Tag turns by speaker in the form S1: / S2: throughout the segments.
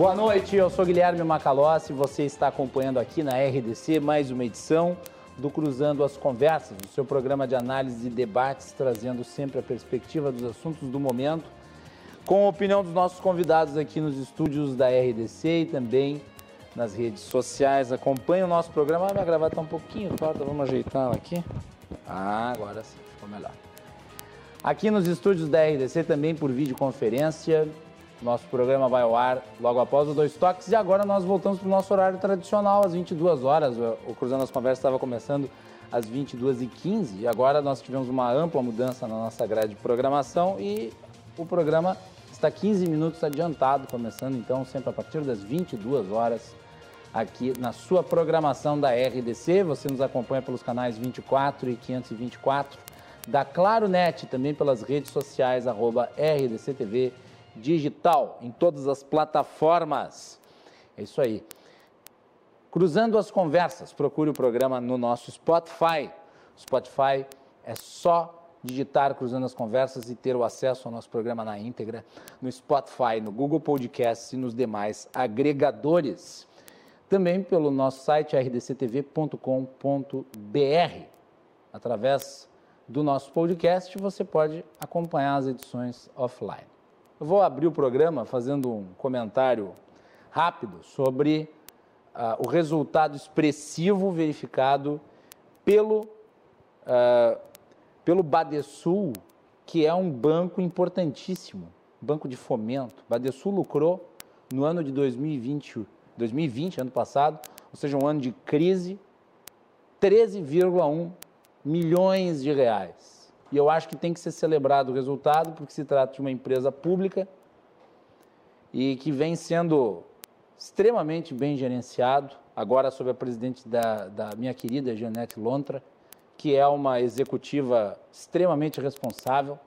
S1: Boa noite, eu sou Guilherme Macalossi, você está acompanhando aqui na RDC mais uma edição do Cruzando as Conversas, o seu programa de análise e debates, trazendo sempre a perspectiva dos assuntos do momento, com a opinião dos nossos convidados aqui nos estúdios da RDC e também nas redes sociais. Acompanhe o nosso programa. Ah, minha gravata está um pouquinho torta, vamos ajeitar ela aqui. Ah, agora sim, ficou melhor. Aqui nos estúdios da RDC, também por videoconferência. Nosso programa vai ao ar logo após os dois toques e agora nós voltamos para o nosso horário tradicional, às 22 horas. O Cruzando as Conversas estava começando às 22h15 e agora nós tivemos uma ampla mudança na nossa grade de programação e o programa está 15 minutos adiantado, começando então sempre a partir das 22 horas aqui na sua programação da RDC. Você nos acompanha pelos canais 24 e 524 da Claro Net, também pelas redes sociais, arroba RDCTV digital em todas as plataformas. É isso aí. Cruzando as conversas, procure o programa no nosso Spotify. Spotify é só digitar Cruzando as Conversas e ter o acesso ao nosso programa na íntegra no Spotify, no Google Podcasts e nos demais agregadores. Também pelo nosso site rdctv.com.br. Através do nosso podcast, você pode acompanhar as edições offline. Eu vou abrir o programa fazendo um comentário rápido sobre uh, o resultado expressivo verificado pelo, uh, pelo Badesul, que é um banco importantíssimo, banco de fomento. Badesul lucrou no ano de 2020, 2020, ano passado, ou seja, um ano de crise, 13,1 milhões de reais. E eu acho que tem que ser celebrado o resultado, porque se trata de uma empresa pública e que vem sendo extremamente bem gerenciado, agora sob a presidente da, da minha querida Janete Lontra, que é uma executiva extremamente responsável,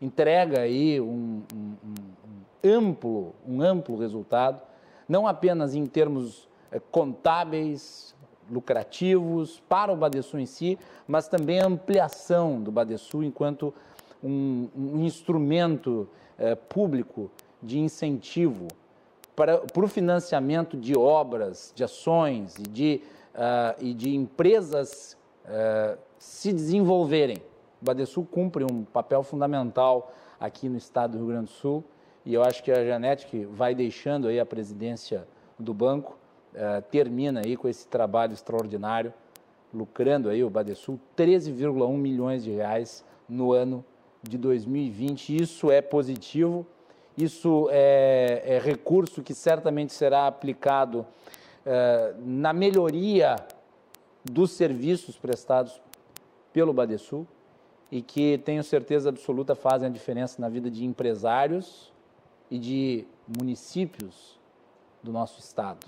S1: entrega aí um, um, um amplo, um amplo resultado, não apenas em termos eh, contábeis, lucrativos para o Badesul em si, mas também a ampliação do Badesul enquanto um, um instrumento eh, público de incentivo para, para o financiamento de obras, de ações e de, uh, e de empresas uh, se desenvolverem. O Badesul cumpre um papel fundamental aqui no estado do Rio Grande do Sul e eu acho que a Janete, que vai deixando aí a presidência do banco, uh, termina aí com esse trabalho extraordinário, lucrando aí o Badesul 13,1 milhões de reais no ano de 2020. Isso é positivo, isso é, é recurso que certamente será aplicado uh, na melhoria dos serviços prestados pelo Badesul e que tenho certeza absoluta fazem a diferença na vida de empresários e de municípios do nosso estado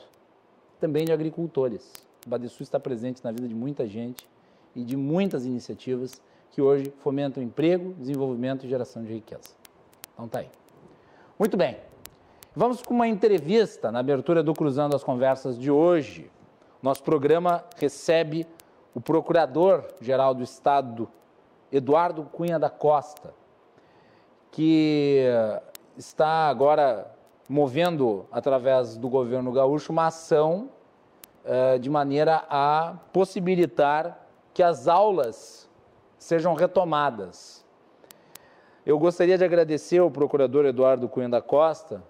S1: também de agricultores. O Badesul está presente na vida de muita gente e de muitas iniciativas que hoje fomentam emprego, desenvolvimento e geração de riqueza. Então tá aí. Muito bem. Vamos com uma entrevista na abertura do Cruzando as Conversas de hoje. Nosso programa recebe o Procurador-Geral do Estado, Eduardo Cunha da Costa, que está agora movendo, através do governo gaúcho, uma ação uh, de maneira a possibilitar que as aulas sejam retomadas. Eu gostaria de agradecer ao procurador Eduardo Cunha da Costa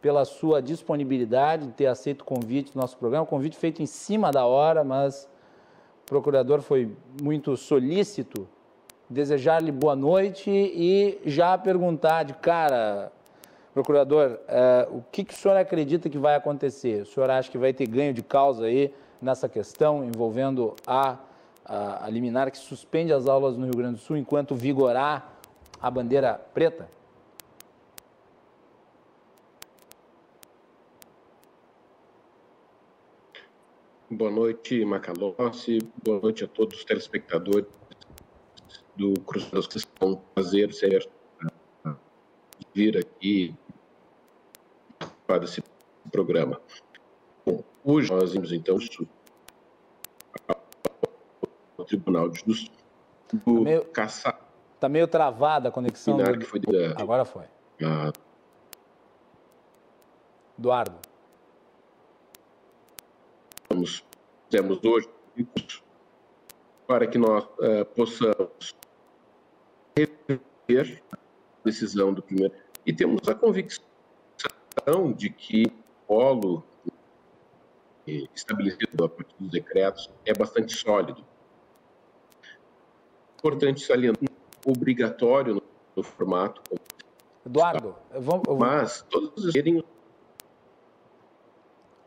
S1: pela sua disponibilidade de ter aceito o convite do nosso programa, convite feito em cima da hora, mas o procurador foi muito solícito, desejar-lhe boa noite e já perguntar de cara, Procurador, uh, o que, que o senhor acredita que vai acontecer? O senhor acha que vai ter ganho de causa aí nessa questão envolvendo a, a, a liminar que suspende as aulas no Rio Grande do Sul enquanto vigorar a bandeira preta?
S2: Boa noite, Macalossi. Boa noite a todos os telespectadores do Cruzeiro. É um prazer ser vir aqui participar desse programa. Bom, hoje nós vimos então ao Tribunal de Justiça
S1: do tá meio, caça... Tá meio travada a conexão.
S2: Do... Foi
S1: Agora foi. A... Eduardo.
S2: fizemos, fizemos hoje para que nós uh, possamos rever a decisão do primeiro. E temos a convicção de que o polo estabelecido a partir dos decretos é bastante sólido. Importante salientar, obrigatório no, no formato.
S1: Eduardo, vamos,
S2: mas todos os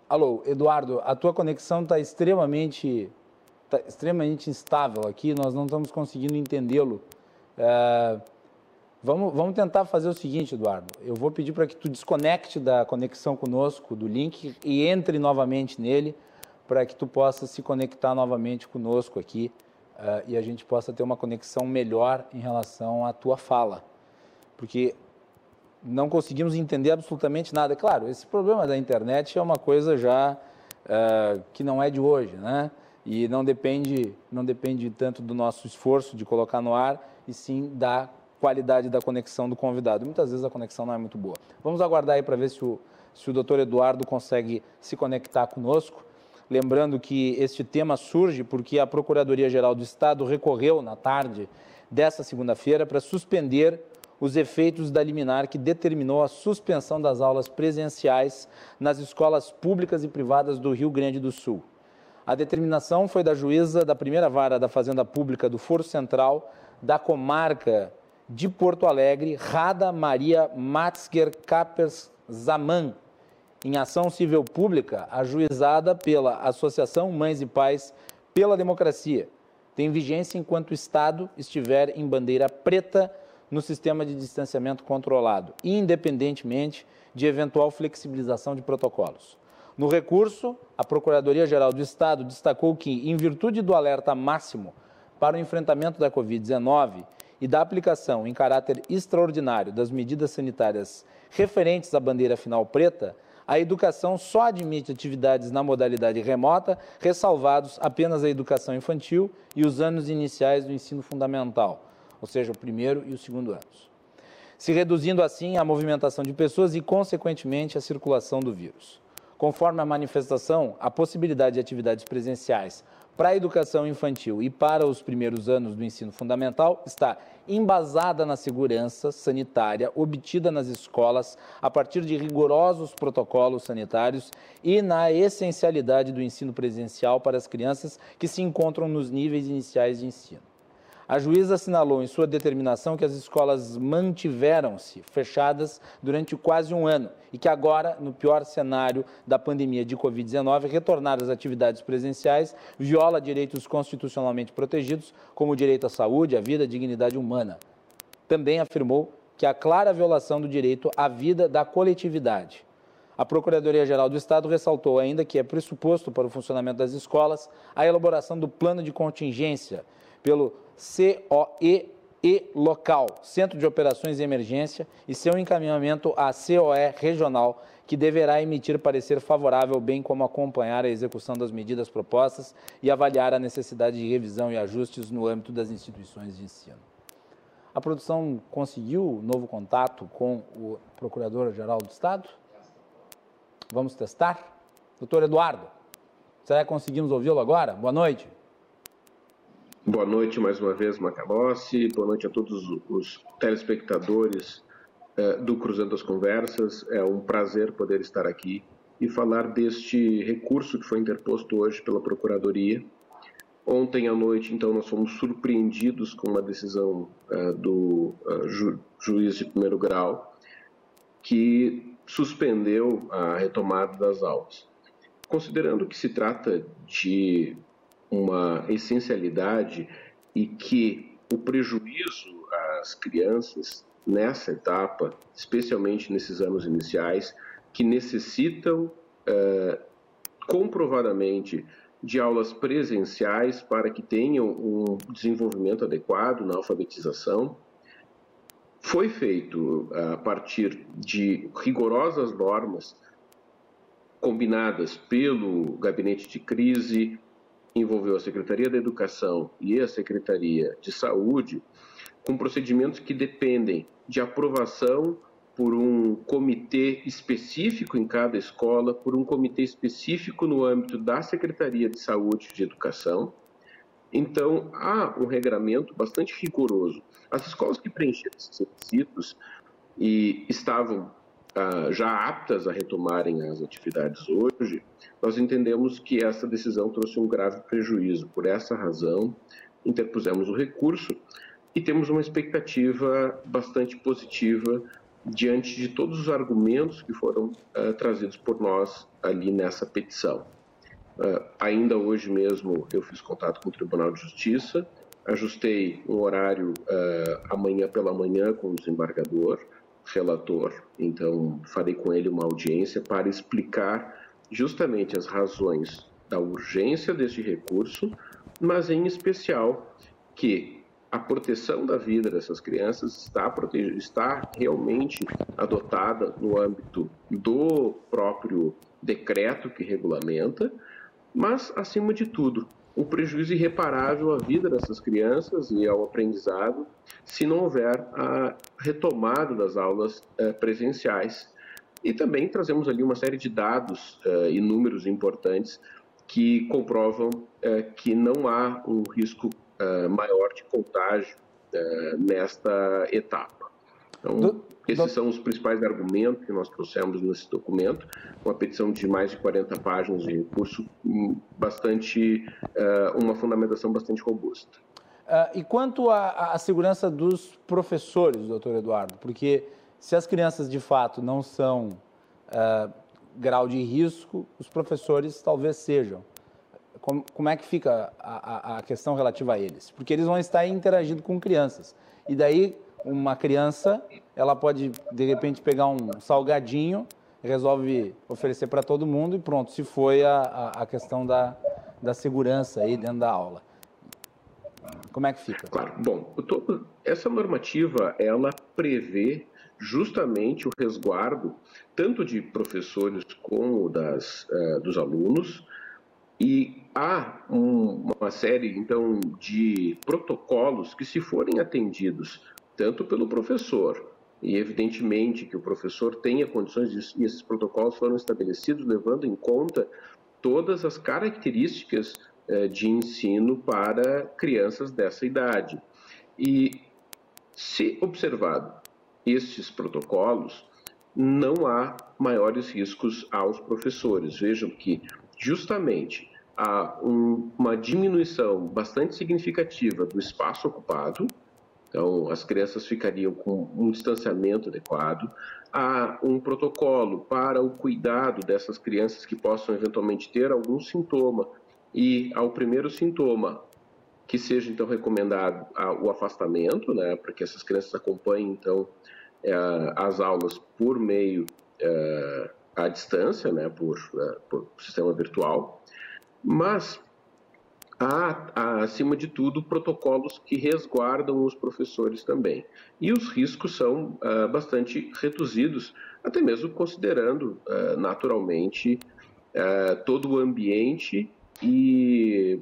S1: Alô, Eduardo, a tua conexão está extremamente, tá extremamente instável aqui, nós não estamos conseguindo entendê-lo. É, vamos, vamos tentar fazer o seguinte, Eduardo. Eu vou pedir para que tu desconecte da conexão conosco, do link, e entre novamente nele, para que tu possa se conectar novamente conosco aqui uh, e a gente possa ter uma conexão melhor em relação à tua fala. Porque não conseguimos entender absolutamente nada. Claro, esse problema da internet é uma coisa já uh, que não é de hoje, né? E não depende, não depende tanto do nosso esforço de colocar no ar, e sim da qualidade da conexão do convidado. Muitas vezes a conexão não é muito boa. Vamos aguardar aí para ver se o, se o doutor Eduardo consegue se conectar conosco. Lembrando que este tema surge porque a Procuradoria-Geral do Estado recorreu na tarde dessa segunda-feira para suspender os efeitos da liminar que determinou a suspensão das aulas presenciais nas escolas públicas e privadas do Rio Grande do Sul. A determinação foi da juíza da primeira vara da Fazenda Pública do Foro Central da comarca de Porto Alegre, Rada Maria Matzger Capers Zaman, em ação civil pública ajuizada pela Associação Mães e Pais pela Democracia. Tem vigência enquanto o Estado estiver em bandeira preta no sistema de distanciamento controlado, independentemente de eventual flexibilização de protocolos. No recurso, a Procuradoria-Geral do Estado destacou que, em virtude do alerta máximo para o enfrentamento da Covid-19 e da aplicação em caráter extraordinário das medidas sanitárias referentes à bandeira final preta, a educação só admite atividades na modalidade remota, ressalvados apenas a educação infantil e os anos iniciais do ensino fundamental ou seja, o primeiro e o segundo anos, se reduzindo assim a movimentação de pessoas e, consequentemente, a circulação do vírus. Conforme a manifestação, a possibilidade de atividades presenciais para a educação infantil e para os primeiros anos do ensino fundamental está embasada na segurança sanitária obtida nas escolas a partir de rigorosos protocolos sanitários e na essencialidade do ensino presencial para as crianças que se encontram nos níveis iniciais de ensino. A juíza assinalou em sua determinação que as escolas mantiveram-se fechadas durante quase um ano e que agora, no pior cenário da pandemia de Covid-19, retornar às atividades presenciais viola direitos constitucionalmente protegidos, como o direito à saúde, à vida, à dignidade humana. Também afirmou que a clara violação do direito à vida da coletividade. A Procuradoria-Geral do Estado ressaltou ainda que é pressuposto para o funcionamento das escolas a elaboração do plano de contingência pelo COE e local, Centro de Operações e Emergência, e seu encaminhamento à COE regional, que deverá emitir parecer favorável, bem como acompanhar a execução das medidas propostas e avaliar a necessidade de revisão e ajustes no âmbito das instituições de ensino. A produção conseguiu novo contato com o Procurador-Geral do Estado? Vamos testar? Doutor Eduardo, será que conseguimos ouvi-lo agora? Boa noite.
S2: Boa noite mais uma vez, Macalossi. Boa noite a todos os telespectadores eh, do Cruzando as Conversas. É um prazer poder estar aqui e falar deste recurso que foi interposto hoje pela Procuradoria. Ontem à noite, então, nós fomos surpreendidos com uma decisão eh, do eh, ju juiz de primeiro grau que suspendeu a retomada das aulas. Considerando que se trata de uma essencialidade e que o prejuízo às crianças nessa etapa, especialmente nesses anos iniciais, que necessitam uh, comprovadamente de aulas presenciais para que tenham um desenvolvimento adequado na alfabetização, foi feito a partir de rigorosas normas combinadas pelo gabinete de crise, envolveu a Secretaria da Educação e a Secretaria de Saúde com procedimentos que dependem de aprovação por um comitê específico em cada escola, por um comitê específico no âmbito da Secretaria de Saúde e de Educação. Então, há um regramento bastante rigoroso. As escolas que preencheram esses requisitos e estavam já aptas a retomarem as atividades hoje, nós entendemos que essa decisão trouxe um grave prejuízo. Por essa razão, interpusemos o recurso e temos uma expectativa bastante positiva diante de todos os argumentos que foram uh, trazidos por nós ali nessa petição. Uh, ainda hoje mesmo eu fiz contato com o Tribunal de Justiça, ajustei um horário uh, amanhã pela manhã com o desembargador, relator, então farei com ele uma audiência para explicar justamente as razões da urgência deste recurso, mas em especial que a proteção da vida dessas crianças está, está realmente adotada no âmbito do próprio decreto que regulamenta, mas, acima de tudo, um prejuízo irreparável à vida dessas crianças e ao aprendizado se não houver a retomada das aulas eh, presenciais. E também trazemos ali uma série de dados eh, e números importantes que comprovam eh, que não há um risco maior de contágio nesta etapa. Então, do, esses são os principais argumentos que nós trouxemos nesse documento, uma petição de mais de 40 páginas de recurso, hum, bastante, uh, uma fundamentação bastante robusta.
S1: e quanto à, à segurança dos professores, doutor Eduardo, porque se as crianças de fato não são grau de risco, os professores talvez sejam como, como é que fica a, a, questão relativa a eles? Porque eles vão estar interagindo com crianças. E daí, uma criança, ela pode, de repente, pegar um salgadinho, resolve oferecer para todo mundo e pronto, se foi a, a, a questão da, da segurança aí dentro da aula. Como é que fica?
S2: Claro. Bom, tô, essa normativa, ela prevê justamente o resguardo tanto de professores como das, uh, dos alunos, e há um, uma série, então, de protocolos que, se forem atendidos tanto pelo professor, e evidentemente que o professor tenha condições disso, e esses protocolos foram estabelecidos levando em conta todas as características eh, de ensino para crianças dessa idade. E, se observado estes protocolos, não há maiores riscos aos professores. Vejam que justamente há um, uma diminuição bastante significativa do espaço ocupado, então as crianças ficariam com um distanciamento adequado, há um protocolo para o cuidado dessas crianças que possam eventualmente ter algum sintoma. E ao primeiro sintoma que seja então recomendado o afastamento, né, para que essas crianças acompanhem então é, as aulas por meio é, à distância, né, por, uh, por sistema virtual, mas há, acima de tudo, protocolos que resguardam os professores também. E os riscos são uh, bastante reduzidos, até mesmo considerando, uh, naturalmente, todo o ambiente e,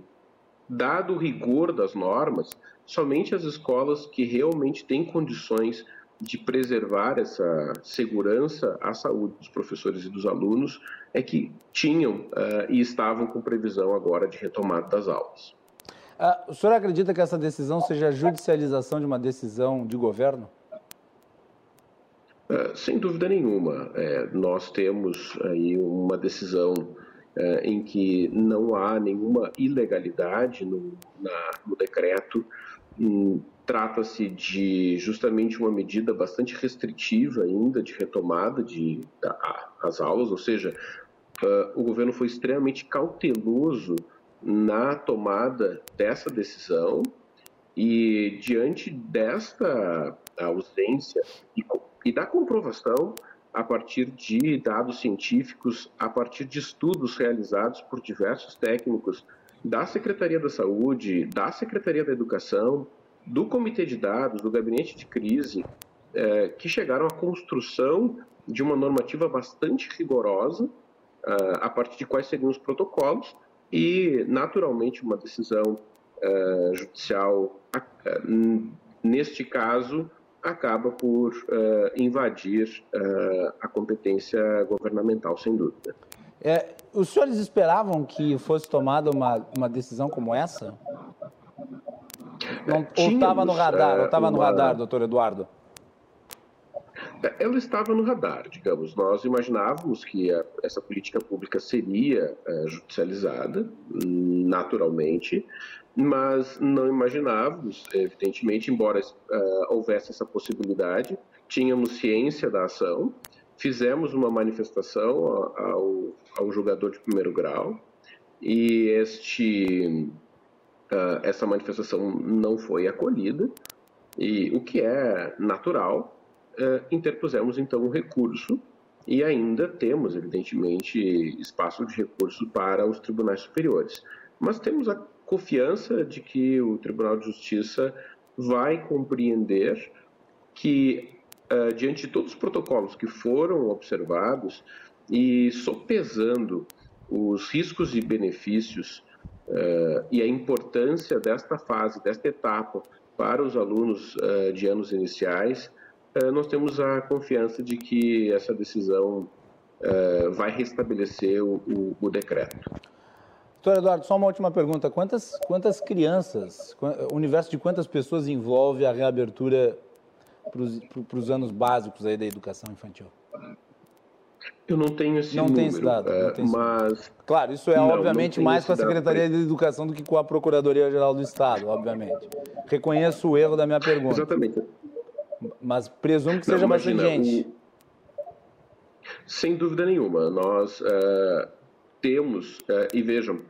S2: dado o rigor das normas, somente as escolas que realmente têm condições de preservar essa segurança à saúde dos professores e dos alunos é que tinham uh, e estavam com previsão agora de retomada das aulas.
S1: Uh, o senhor acredita que essa decisão seja a judicialização de uma decisão de governo?
S2: Uh, sem dúvida nenhuma. É, nós temos aí uma decisão em que não há nenhuma ilegalidade no, na, no decreto. Hum, Trata-se de justamente uma medida bastante restritiva ainda de retomada de a, as aulas, ou seja, uh, o governo foi extremamente cauteloso na tomada dessa decisão e diante desta ausência e, e da comprovação a partir de dados científicos, a partir de estudos realizados por diversos técnicos da Secretaria da Saúde, da Secretaria da Educação, do Comitê de Dados, do Gabinete de Crise, é, que chegaram à construção de uma normativa bastante rigorosa, uh, a partir de quais seriam os protocolos, e, naturalmente, uma decisão uh, judicial, uh, neste caso, acaba por invadir a competência governamental, sem dúvida.
S1: É, os senhores esperavam que fosse tomada uma, uma decisão como essa? Não, ou estava no radar, ou estava no radar, doutor Eduardo?
S2: Ela estava no radar, digamos. Nós imaginávamos que a, essa política pública seria é, judicializada, naturalmente, mas não imaginávamos, evidentemente, embora uh, houvesse essa possibilidade, tínhamos ciência da ação, fizemos uma manifestação ao, ao jogador de primeiro grau e este, uh, essa manifestação não foi acolhida, e o que é natural, uh, interpusemos então um recurso e ainda temos, evidentemente, espaço de recurso para os tribunais superiores. Mas temos a confiança de que o Tribunal de Justiça vai compreender que, uh, diante de todos os protocolos que foram observados e sopesando os riscos e benefícios uh, e a importância desta fase, desta etapa para os alunos uh, de anos iniciais, eh, nós temos a confiança de que essa decisão uh, vai restabelecer o, o, o, decreto.
S1: Doutor Eduardo, só uma última pergunta. Quantas, quantas crianças, o universo de quantas pessoas envolve a reabertura para os anos básicos aí da educação infantil?
S2: Eu não tenho esse
S1: não
S2: número,
S1: tem esse dado,
S2: uh,
S1: tem esse
S2: mas...
S1: Claro, isso é não, obviamente não mais com a Secretaria de Educação do que com a Procuradoria-Geral do Estado, obviamente. Reconheço o erro da minha pergunta.
S2: Exatamente.
S1: Mas presumo que seja Não, bastante gente. O...
S2: Sem dúvida nenhuma. Nós uh, temos, uh, e vejam,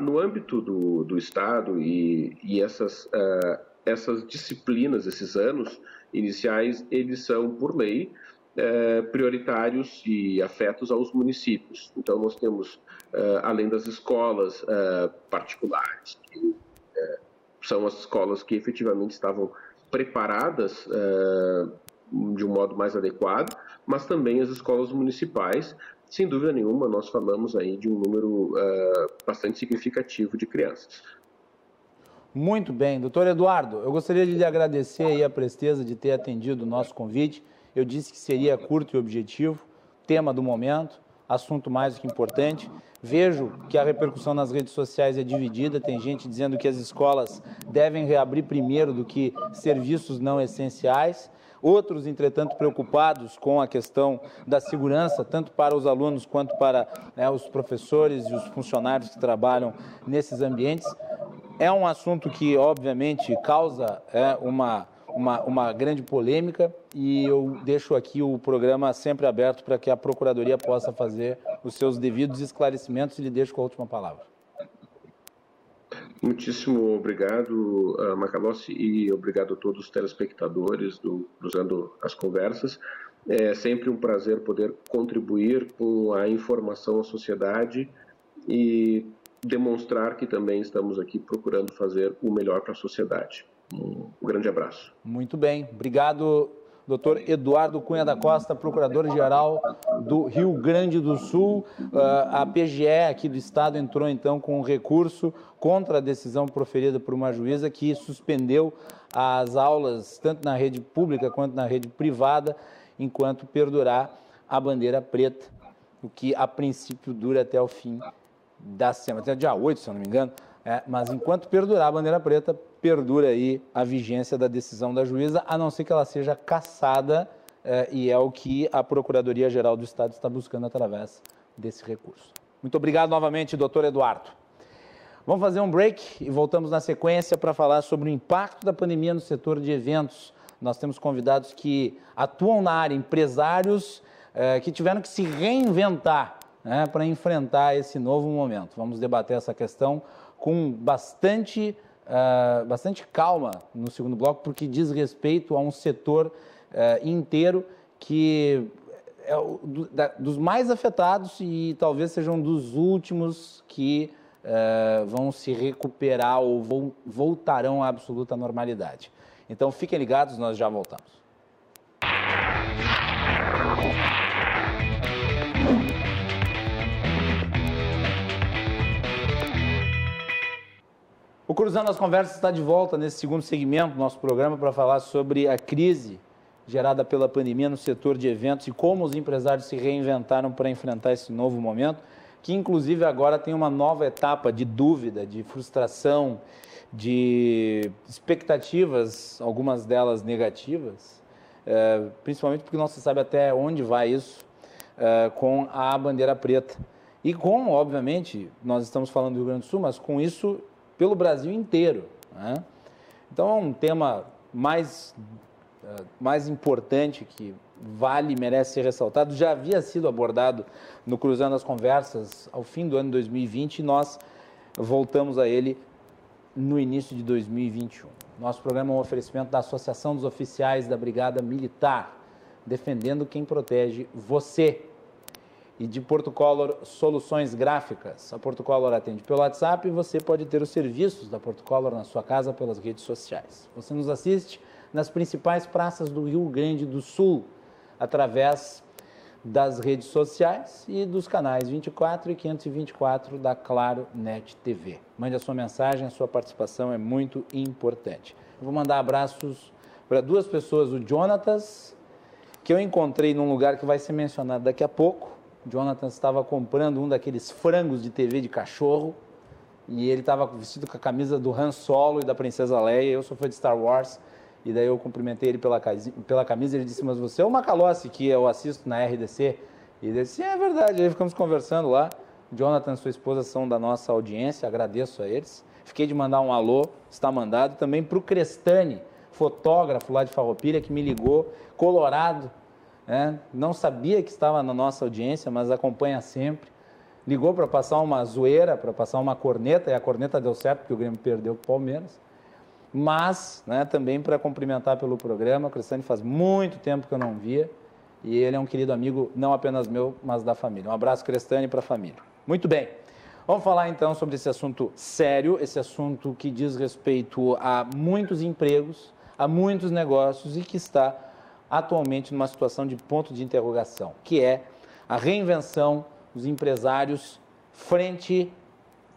S2: no âmbito do, do Estado e, e essas, uh, essas disciplinas, esses anos iniciais, eles são, por lei, prioritários e afetos aos municípios. Então, nós temos, além das escolas particulares, que são as escolas que efetivamente estavam preparadas de um modo mais adequado, mas também as escolas municipais. Sem dúvida nenhuma, nós falamos aí de um número bastante significativo de crianças.
S1: Muito bem, doutor Eduardo, eu gostaria de lhe agradecer a presteza de ter atendido o nosso convite. Eu disse que seria curto e objetivo, tema do momento, assunto mais do que importante. Vejo que a repercussão nas redes sociais é dividida. Tem gente dizendo que as escolas devem reabrir primeiro do que serviços não essenciais. Outros, entretanto, preocupados com a questão da segurança, tanto para os alunos quanto para né, os professores e os funcionários que trabalham nesses ambientes. É um assunto que, obviamente, causa é, uma uma, uma grande polêmica e eu deixo aqui o programa sempre aberto para que a Procuradoria possa fazer os seus devidos esclarecimentos e lhe deixo com a última palavra.
S2: Muitíssimo obrigado, uh, Macalossi, e obrigado a todos os telespectadores do Cruzando as Conversas. É sempre um prazer poder contribuir com a informação à sociedade e demonstrar que também estamos aqui procurando fazer o melhor para a sociedade. Um grande abraço.
S1: Muito bem. Obrigado, doutor Eduardo Cunha da Costa, procurador-geral do Rio Grande do Sul. Uh, a PGE aqui do Estado entrou então com um recurso contra a decisão proferida por uma juíza que suspendeu as aulas, tanto na rede pública quanto na rede privada, enquanto perdurar a bandeira preta, o que a princípio dura até o fim da semana, até dia 8, se eu não me engano. É, mas enquanto perdurar a bandeira preta, perdura aí a vigência da decisão da juíza, a não ser que ela seja cassada, é, e é o que a Procuradoria-Geral do Estado está buscando através desse recurso. Muito obrigado novamente, doutor Eduardo. Vamos fazer um break e voltamos na sequência para falar sobre o impacto da pandemia no setor de eventos. Nós temos convidados que atuam na área, empresários é, que tiveram que se reinventar né, para enfrentar esse novo momento. Vamos debater essa questão com bastante, uh, bastante calma no segundo bloco, porque diz respeito a um setor uh, inteiro que é o, do, da, dos mais afetados e talvez sejam dos últimos que uh, vão se recuperar ou vão, voltarão à absoluta normalidade. Então fiquem ligados, nós já voltamos. O Cruzando as Conversas está de volta nesse segundo segmento do nosso programa para falar sobre a crise gerada pela pandemia no setor de eventos e como os empresários se reinventaram para enfrentar esse novo momento, que inclusive agora tem uma nova etapa de dúvida, de frustração, de expectativas, algumas delas negativas, é, principalmente porque não se sabe até onde vai isso é, com a bandeira preta. E com, obviamente, nós estamos falando do Rio Grande do Sul, mas com isso pelo Brasil inteiro. Né? Então é um tema mais, uh, mais importante que vale e merece ser ressaltado. Já havia sido abordado no Cruzando as Conversas ao fim do ano 2020 e nós voltamos a ele no início de 2021. Nosso programa é um oferecimento da Associação dos Oficiais da Brigada Militar, defendendo quem protege você e de Porto Color Soluções Gráficas. A Porto Color atende pelo WhatsApp e você pode ter os serviços da Porto Color na sua casa pelas redes sociais. Você nos assiste nas principais praças do Rio Grande do Sul, através das redes sociais e dos canais 24 e 524 da Claro Net TV. Mande a sua mensagem, a sua participação é muito importante. Vou mandar abraços para duas pessoas, o Jonatas, que eu encontrei num lugar que vai ser mencionado daqui a pouco, Jonathan estava comprando um daqueles frangos de TV de cachorro e ele estava vestido com a camisa do Han Solo e da Princesa Leia. Eu sou fã de Star Wars e daí eu cumprimentei ele pela, pela camisa. Ele disse: Mas você é o Macalossi que eu assisto na RDC? E ele disse: É verdade. Aí ficamos conversando lá. Jonathan e sua esposa são da nossa audiência, agradeço a eles. Fiquei de mandar um alô, está mandado também para o Crestani, fotógrafo lá de Farroupilha, que me ligou, colorado, é, não sabia que estava na nossa audiência, mas acompanha sempre. Ligou para passar uma zoeira, para passar uma corneta, e a corneta deu certo, porque o Grêmio perdeu para o Palmeiras. Mas né, também para cumprimentar pelo programa, o Cristiane faz muito tempo que eu não via, e ele é um querido amigo, não apenas meu, mas da família. Um abraço, Crestane, para a família. Muito bem. Vamos falar então sobre esse assunto sério, esse assunto que diz respeito a muitos empregos, a muitos negócios e que está atualmente numa situação de ponto de interrogação, que é a reinvenção dos empresários frente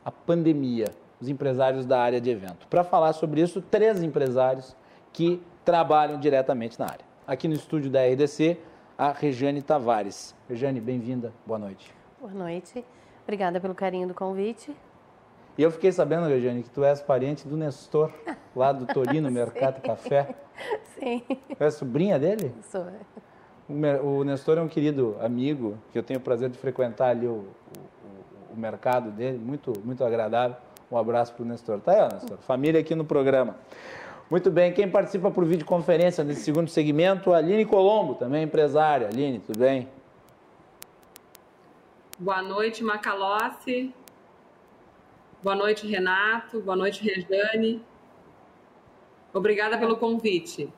S1: à pandemia, os empresários da área de evento. Para falar sobre isso, três empresários que trabalham diretamente na área. Aqui no estúdio da RDC, a Regiane Tavares. Regiane, bem-vinda, boa noite.
S3: Boa noite, obrigada pelo carinho do convite.
S1: E eu fiquei sabendo, Regiane, que tu és parente do Nestor, lá do Torino Mercado Café.
S3: Sim.
S1: Tu é sobrinha dele?
S3: Sou.
S1: O Nestor é um querido amigo, que eu tenho o prazer de frequentar ali o, o, o mercado dele, muito, muito agradável. Um abraço para o Nestor. Tá aí, ó, Nestor. Família aqui no programa. Muito bem, quem participa por videoconferência nesse segundo segmento, a Aline Colombo, também empresária. Aline, tudo bem?
S4: Boa noite, Macalossi. Boa noite, Renato. Boa noite, Rejane. Obrigada pelo convite.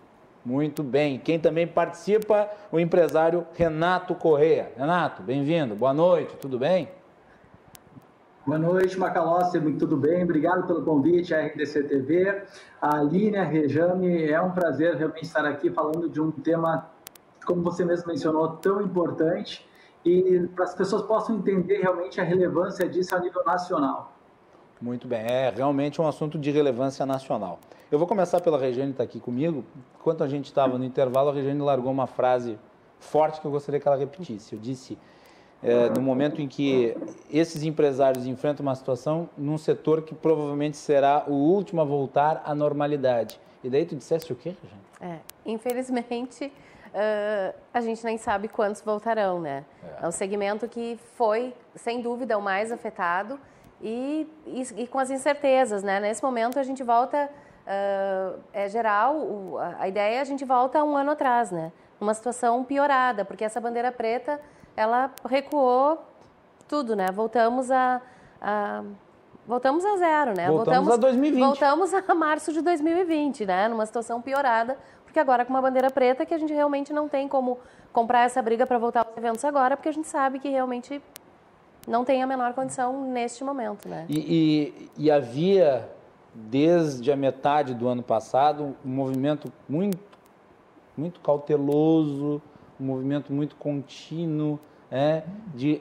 S1: Muito bem. Quem também participa, o empresário Renato Correia. Renato, bem-vindo. Boa noite, tudo bem?
S5: Boa noite, Macalossi, tudo bem? Obrigado pelo convite à RDC TV. A Aline, a Rejane, é um prazer realmente estar aqui falando de um tema, como você mesmo mencionou, tão importante e para as pessoas possam entender realmente a relevância disso a nível nacional.
S1: Muito bem, é realmente um assunto de relevância nacional. Eu vou começar pela Regiane, que está aqui comigo. Enquanto a gente estava no intervalo, a Regiane largou uma frase forte que eu gostaria que ela repetisse. Eu disse, é, no momento em que esses empresários enfrentam uma situação num setor que provavelmente será o último a voltar à normalidade. E daí tu disseste o quê, Regiane?
S3: É, infelizmente, uh, a gente nem sabe quantos voltarão, né? É. é um segmento que foi, sem dúvida, o mais afetado e, e, e, com as incertezas, né? Nesse momento a gente volta, uh, é geral, o, a ideia é a gente volta um ano atrás, né? Uma situação piorada, porque essa bandeira preta, ela recuou tudo, né? Voltamos a, a voltamos a zero, né?
S1: Voltamos, voltamos, a 2020.
S3: Voltamos a março de 2020, né? Numa situação piorada, porque agora com uma bandeira preta que a gente realmente não tem como comprar essa briga para voltar aos eventos agora, porque a gente sabe que realmente não tem a menor condição neste momento, né?
S1: E, e, e, havia, desde a metade do ano passado, um movimento muito, muito cauteloso, um movimento muito contínuo é, de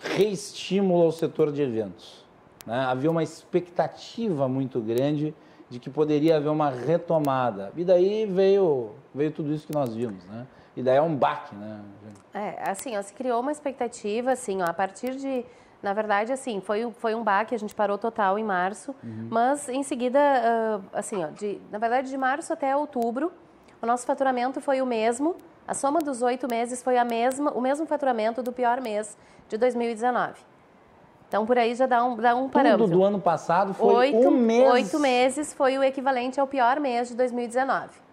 S1: reestímulo ao setor de eventos. Né? Havia uma expectativa muito grande de que poderia haver uma retomada. E daí veio, veio tudo isso que nós vimos, né? E daí é um baque, né?
S3: É, assim, ó, se criou uma expectativa, assim, ó, a partir de... Na verdade, assim, foi, foi um baque, a gente parou total em março, uhum. mas em seguida, uh, assim, ó, de, na verdade, de março até outubro, o nosso faturamento foi o mesmo, a soma dos oito meses foi a mesma, o mesmo faturamento do pior mês de 2019. Então, por aí já dá um, dá um parâmetro.
S1: Tudo do ano passado foi oito, um mês.
S3: Oito meses foi o equivalente ao pior mês de 2019.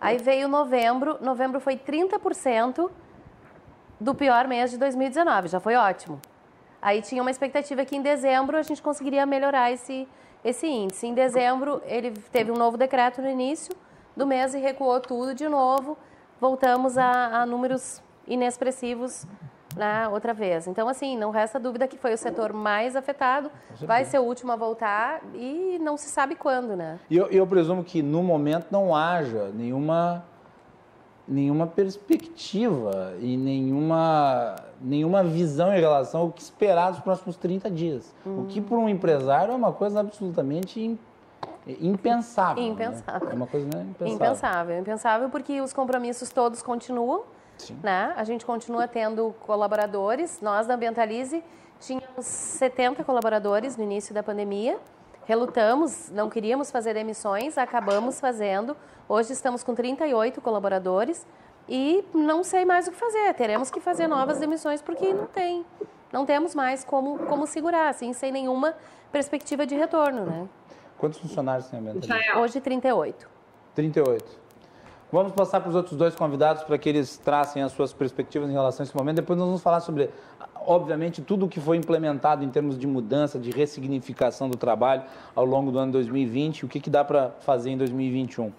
S3: Aí veio novembro, novembro foi 30% do pior mês de 2019, já foi ótimo. Aí tinha uma expectativa que em dezembro a gente conseguiria melhorar esse, esse índice. Em dezembro, ele teve um novo decreto no início do mês e recuou tudo de novo. Voltamos a, a números inexpressivos né, outra vez. Então, assim, não resta dúvida que foi o setor mais afetado, vai ser o último a voltar e não se sabe quando, né?
S1: E eu, eu presumo que no momento não haja nenhuma nenhuma perspectiva e nenhuma, nenhuma visão em relação ao que esperar nos próximos 30 dias. Hum. O que para um empresário é uma coisa absolutamente impensável.
S3: Impensável.
S1: Né? É uma coisa né, impensável.
S3: Impensável. Impensável porque os compromissos todos continuam né? A gente continua tendo colaboradores. Nós, da Ambientalize, tínhamos 70 colaboradores no início da pandemia. Relutamos, não queríamos fazer emissões, acabamos fazendo. Hoje estamos com 38 colaboradores e não sei mais o que fazer. Teremos que fazer novas emissões porque não tem, não temos mais como, como segurar, assim, sem nenhuma perspectiva de retorno, né?
S1: Quantos funcionários tem a Ambientalize?
S3: Hoje, 38.
S1: 38. Vamos passar para os outros dois convidados para que eles tracem as suas perspectivas em relação a esse momento. Depois nós vamos falar sobre, obviamente, tudo o que foi implementado em termos de mudança, de ressignificação do trabalho ao longo do ano 2020 o que, que dá para fazer em 2021.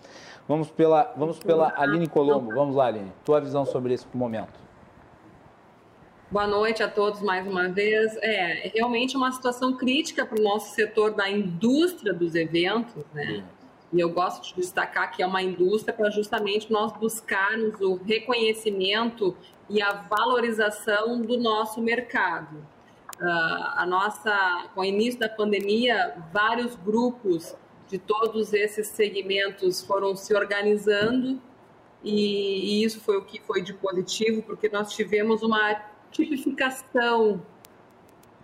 S1: Vamos pela, vamos pela Aline Colombo. Vamos lá, Aline. Tua visão sobre esse momento.
S4: Boa noite a todos mais uma vez. É, é realmente uma situação crítica para o nosso setor da indústria dos eventos, né? E eu gosto de destacar que é uma indústria para justamente nós buscarmos o reconhecimento e a valorização do nosso mercado. Uh, a nossa, com o início da pandemia, vários grupos de todos esses segmentos foram se organizando e, e isso foi o que foi de positivo, porque nós tivemos uma tipificação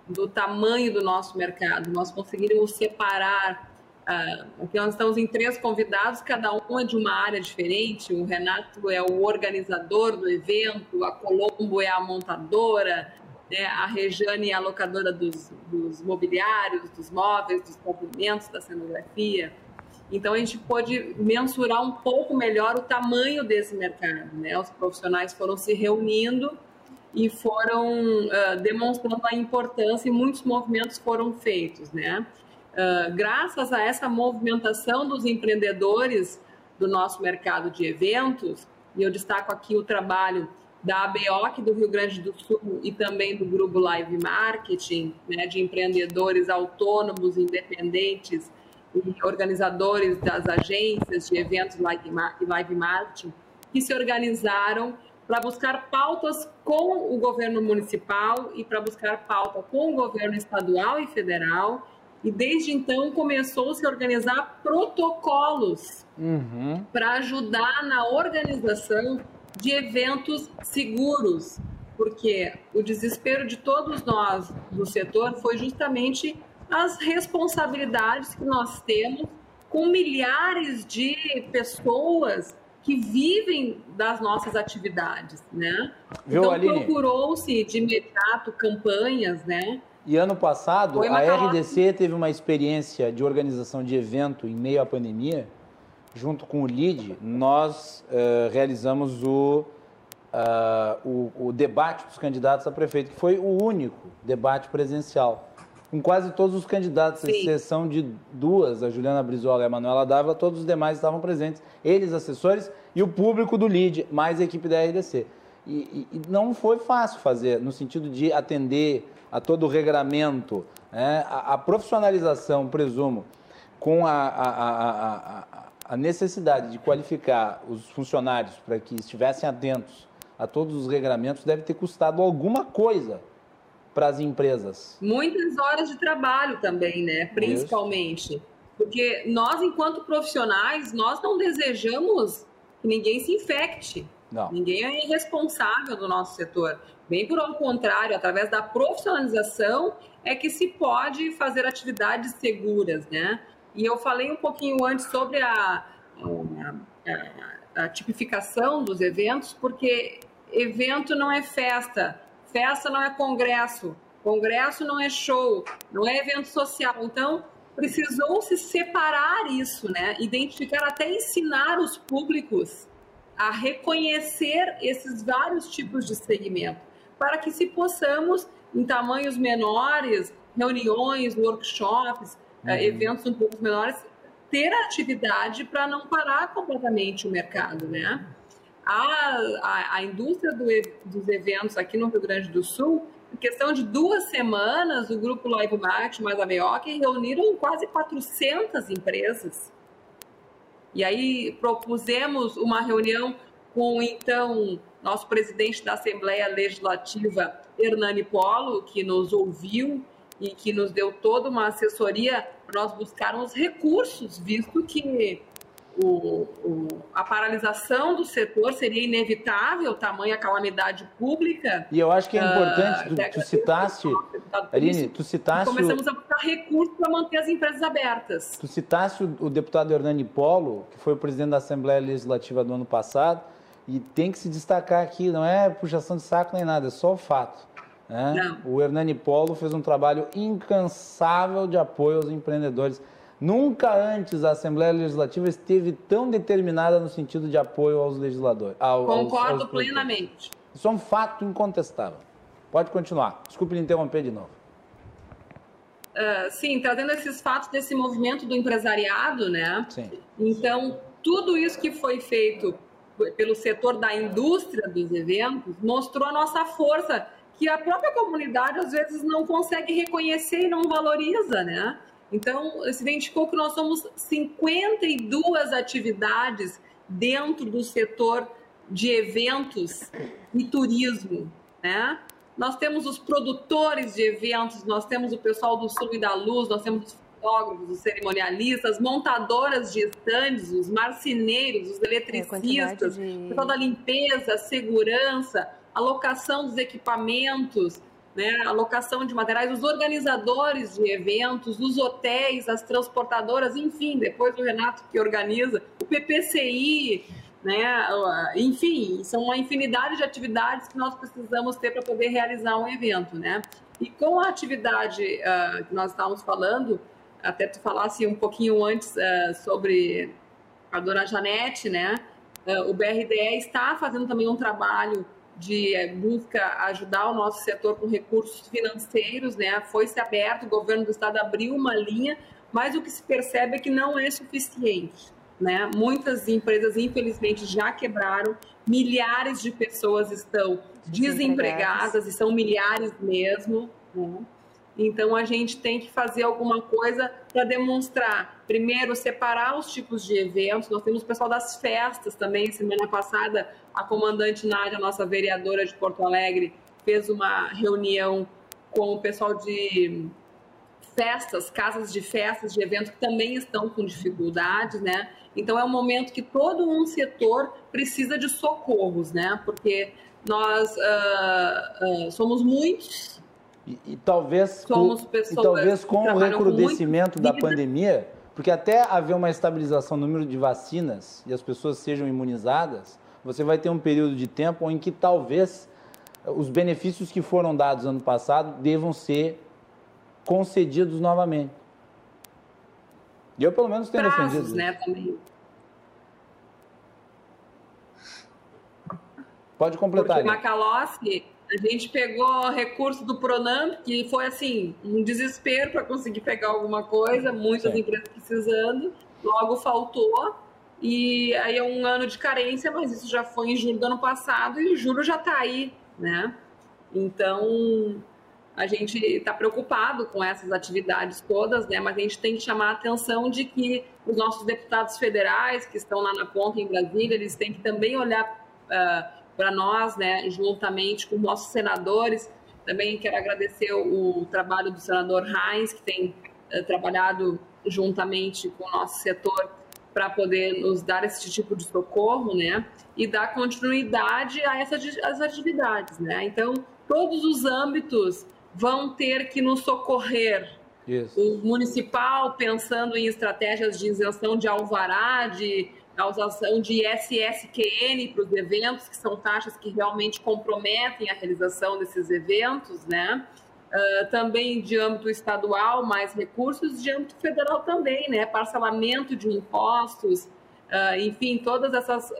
S4: do tamanho do nosso mercado. Nós conseguimos separar Uh, aqui nós estamos em três convidados, cada um é de uma área diferente. O Renato é o organizador do evento, a Colombo é a montadora, né? a Rejane é a locadora dos, dos mobiliários, dos móveis, dos comprimentos, da cenografia. Então a gente pôde mensurar um pouco melhor o tamanho desse mercado. Né? Os profissionais foram se reunindo e foram uh, demonstrando a importância e muitos movimentos foram feitos, né? Uh, graças a essa movimentação dos empreendedores do nosso mercado de eventos, e eu destaco aqui o trabalho da ABOC do Rio Grande do Sul e também do Grupo Live Marketing, né, de empreendedores autônomos, independentes e organizadores das agências de eventos e live marketing, que se organizaram para buscar pautas com o governo municipal e para buscar pauta com o governo estadual e federal e desde então começou a se organizar protocolos uhum. para ajudar na organização de eventos seguros, porque o desespero de todos nós do setor foi justamente as responsabilidades que nós temos com milhares de pessoas que vivem das nossas atividades, né?
S1: Viu, então
S4: procurou-se de imediato campanhas, né?
S1: E ano passado, Oi, a RDC teve uma experiência de organização de evento em meio à pandemia. Junto com o LID, nós uh, realizamos o, uh, o, o, debate dos candidatos a prefeito, que foi o único debate presencial. Com quase todos os candidatos, Sim. exceção de duas, a Juliana Brizola e a Manuela Dávila, todos os demais estavam presentes. Eles, assessores, e o público do LID, mais a equipe da RDC. E, e, e não foi fácil fazer, no sentido de atender a todo o regramento, né? a, a, profissionalização, presumo, com a, a, a, necessidade de qualificar os funcionários para que estivessem atentos a todos os regramentos, deve ter custado alguma coisa para as empresas?
S4: Muitas horas de trabalho também, né? Principalmente. Isso. Porque nós, enquanto profissionais, nós não desejamos que ninguém se infecte. Não. Ninguém é irresponsável do nosso setor. Bem por ao contrário, através da profissionalização é que se pode fazer atividades seguras, né? E eu falei um pouquinho antes sobre a, a, a tipificação dos eventos, porque evento não é festa, festa não é congresso, congresso não é show, não é evento social. Então, precisou se separar isso, né? Identificar até ensinar os públicos a reconhecer esses vários tipos de segmento, para que se possamos, em tamanhos menores, reuniões, workshops, eh, uhum. eventos um pouco menores, ter atividade para não parar completamente o mercado, né? A, a, a indústria do, dos eventos aqui no Rio Grande do Sul, em questão de duas semanas, o grupo Live Market mais a Meoc reuniram quase 400 empresas e aí propusemos uma reunião com então nosso presidente da Assembleia Legislativa, Hernani Polo, que nos ouviu e que nos deu toda uma assessoria para nós buscarmos recursos, visto que o, o, a paralisação do setor seria inevitável, tamanha calamidade pública.
S1: E eu acho que é importante, uh, tu, tu citasse, Aline, tu citasse...
S4: Começamos o, a buscar recursos para manter as empresas abertas.
S1: Tu citasse o, o deputado Hernani Polo, que foi o presidente da Assembleia Legislativa do ano passado, e tem que se destacar aqui, não é puxação de saco nem nada, é só o fato. Né? O Hernani Polo fez um trabalho incansável de apoio aos empreendedores Nunca antes a Assembleia Legislativa esteve tão determinada no sentido de apoio aos legisladores. Ao,
S4: Concordo aos, plenamente.
S1: Isso é um fato incontestável. Pode continuar. Desculpe interromper de novo.
S4: Uh, sim, trazendo esses fatos desse movimento do empresariado, né? Sim. Então, tudo isso que foi feito pelo setor da indústria dos eventos mostrou a nossa força, que a própria comunidade às vezes não consegue reconhecer e não valoriza, né? Então, se identificou que nós somos 52 atividades dentro do setor de eventos e turismo, né? Nós temos os produtores de eventos, nós temos o pessoal do Sul e da Luz, nós temos os fotógrafos, os cerimonialistas, montadoras de estandes, os marceneiros, os eletricistas, de... o pessoal da limpeza, segurança, alocação dos equipamentos, né, a locação de materiais, os organizadores de eventos, os hotéis, as transportadoras, enfim, depois o Renato que organiza, o PPCI, né, enfim, são uma infinidade de atividades que nós precisamos ter para poder realizar um evento, né? E com a atividade uh, que nós estávamos falando, até tu falasse um pouquinho antes uh, sobre a dona Janete, né? Uh, o BRDE está fazendo também um trabalho de eh, busca ajudar o nosso setor com recursos financeiros, né? Foi-se aberto, o governo do estado abriu uma linha, mas o que se percebe é que não é suficiente, né? Muitas empresas, infelizmente, já quebraram, milhares de pessoas estão desempregadas, e são milhares mesmo, né? Então a gente tem que fazer alguma coisa para demonstrar, primeiro, separar os tipos de eventos. Nós temos o pessoal das festas também. Semana passada, a comandante Nádia, nossa vereadora de Porto Alegre, fez uma reunião com o pessoal de festas, casas de festas, de eventos que também estão com dificuldades, né? Então é um momento que todo um setor precisa de socorros, né? Porque nós uh, uh, somos muitos
S1: e, e talvez, com, e talvez com o recrudescimento da pandemia, porque até haver uma estabilização no número de vacinas e as pessoas sejam imunizadas, você vai ter um período de tempo em que talvez os benefícios que foram dados ano passado devam ser concedidos novamente. E eu, pelo menos, tenho
S4: Prazos,
S1: defendido.
S4: Né, também.
S1: Pode completar.
S4: Porque Macalossi a gente pegou recurso do Pronamp, que foi assim, um desespero para conseguir pegar alguma coisa, muitas empresas precisando, logo faltou. E aí é um ano de carência, mas isso já foi em julho do ano passado e o juro já está aí, né? Então a gente está preocupado com essas atividades todas, né? Mas a gente tem que chamar a atenção de que os nossos deputados federais que estão lá na ponta em Brasília, eles têm que também olhar uh, para nós, né, juntamente com nossos senadores, Também quero agradecer o, trabalho do senador Reis, que tem uh, trabalhado juntamente com o nosso setor para poder nos dar esse tipo de socorro, né? E dar continuidade a essas atividades, né? Então, todos os âmbitos vão ter que nos socorrer. Isso. O municipal pensando em estratégias de isenção de alvará, de causação de SSQN para os eventos, que são taxas que realmente comprometem a realização desses eventos, né? Uh, também de âmbito estadual, mais recursos, de âmbito federal também, né? Parcelamento de impostos, uh, enfim, todos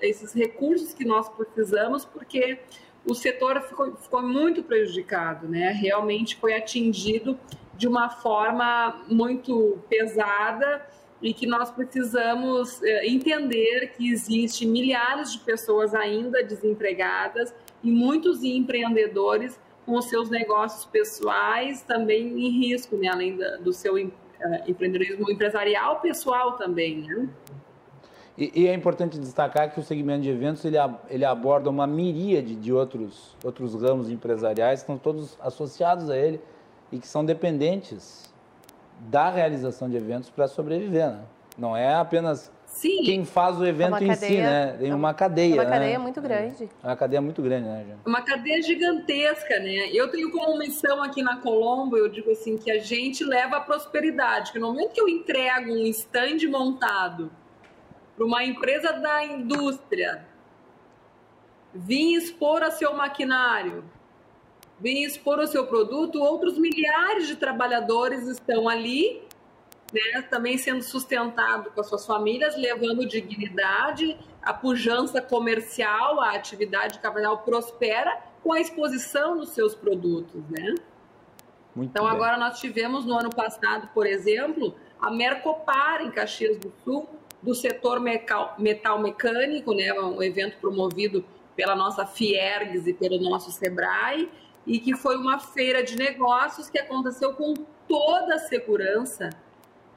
S4: esses recursos que nós precisamos, porque o setor ficou, ficou muito prejudicado, né? Realmente foi atingido de uma forma muito pesada e que nós precisamos eh, entender que existe milhares de pessoas ainda desempregadas e muitos empreendedores com os seus negócios pessoais também em risco, né? além do seu eh, empreendedorismo empresarial pessoal também, né?
S1: E, e, é importante destacar que o segmento de eventos ele, ele aborda uma miríade de outros, outros ramos empresariais que estão todos associados a ele e que são dependentes da realização de eventos para sobreviver, né? Não é apenas Sim. quem faz o evento é em cadeia, si, né? Tem uma cadeia,
S3: é uma
S1: né?
S3: cadeia muito grande.
S1: É uma cadeia muito grande, né, gente?
S4: Uma cadeia gigantesca, né? Eu tenho como missão aqui na Colombo, eu digo assim, que a gente leva a prosperidade, que no momento que eu entrego um stand montado para uma empresa da indústria vir expor a seu maquinário, vir expor o seu produto, outros milhares de trabalhadores estão ali, né, também sendo sustentados com as suas famílias, levando dignidade, a pujança comercial, a atividade capital prospera com a exposição dos seus produtos, né? Muito então, bem. agora nós tivemos no ano passado, por exemplo, a Mercopar em Caxias do Sul, do setor metal, metal mecânico, né, um evento promovido pela nossa Fiergs e pelo nosso Sebrae, e que foi uma feira de negócios que aconteceu com toda a segurança,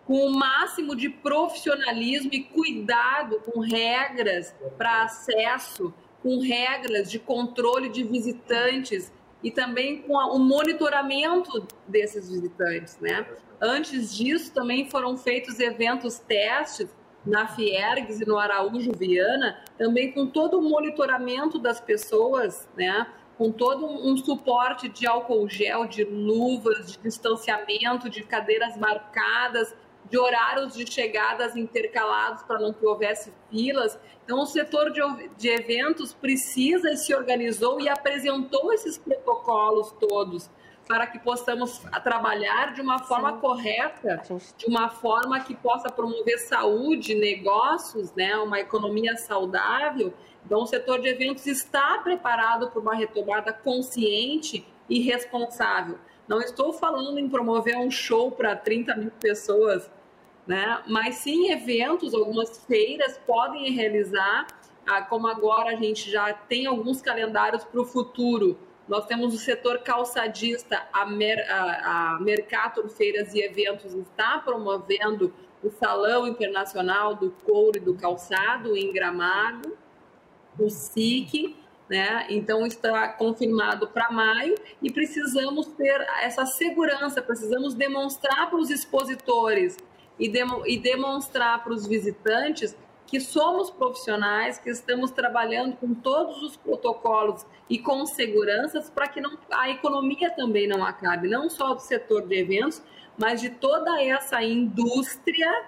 S4: com o máximo de profissionalismo e cuidado com regras para acesso, com regras de controle de visitantes e também com o monitoramento desses visitantes, né? Antes disso, também foram feitos eventos testes na Fiergs e no Araújo Viana, também com todo o monitoramento das pessoas, né? Com todo um suporte de álcool gel, de luvas, de distanciamento, de cadeiras marcadas, de horários de chegadas intercalados para não que houvesse filas. Então, o setor de, de eventos precisa e se organizou e apresentou esses protocolos todos para que possamos trabalhar de uma forma Sim. correta, de uma forma que possa promover saúde, negócios, né, uma economia saudável. Então, o setor de eventos está preparado para uma retomada consciente e responsável. Não estou falando em promover um show para 30 mil pessoas, né? mas sim eventos, algumas feiras podem realizar, ah, como agora a gente já tem alguns calendários para o futuro nós temos o setor calçadista, a, Mer, a, a Mercator Feiras e Eventos está promovendo o Salão Internacional do Couro e do Calçado em Gramado, o SIC, né? Então está confirmado para maio e precisamos ter essa segurança, precisamos demonstrar para os expositores e, demo, e demonstrar para os visitantes que somos profissionais, que estamos trabalhando com todos os protocolos e com seguranças para que não, a economia também não acabe, não só do setor de eventos, mas de toda essa indústria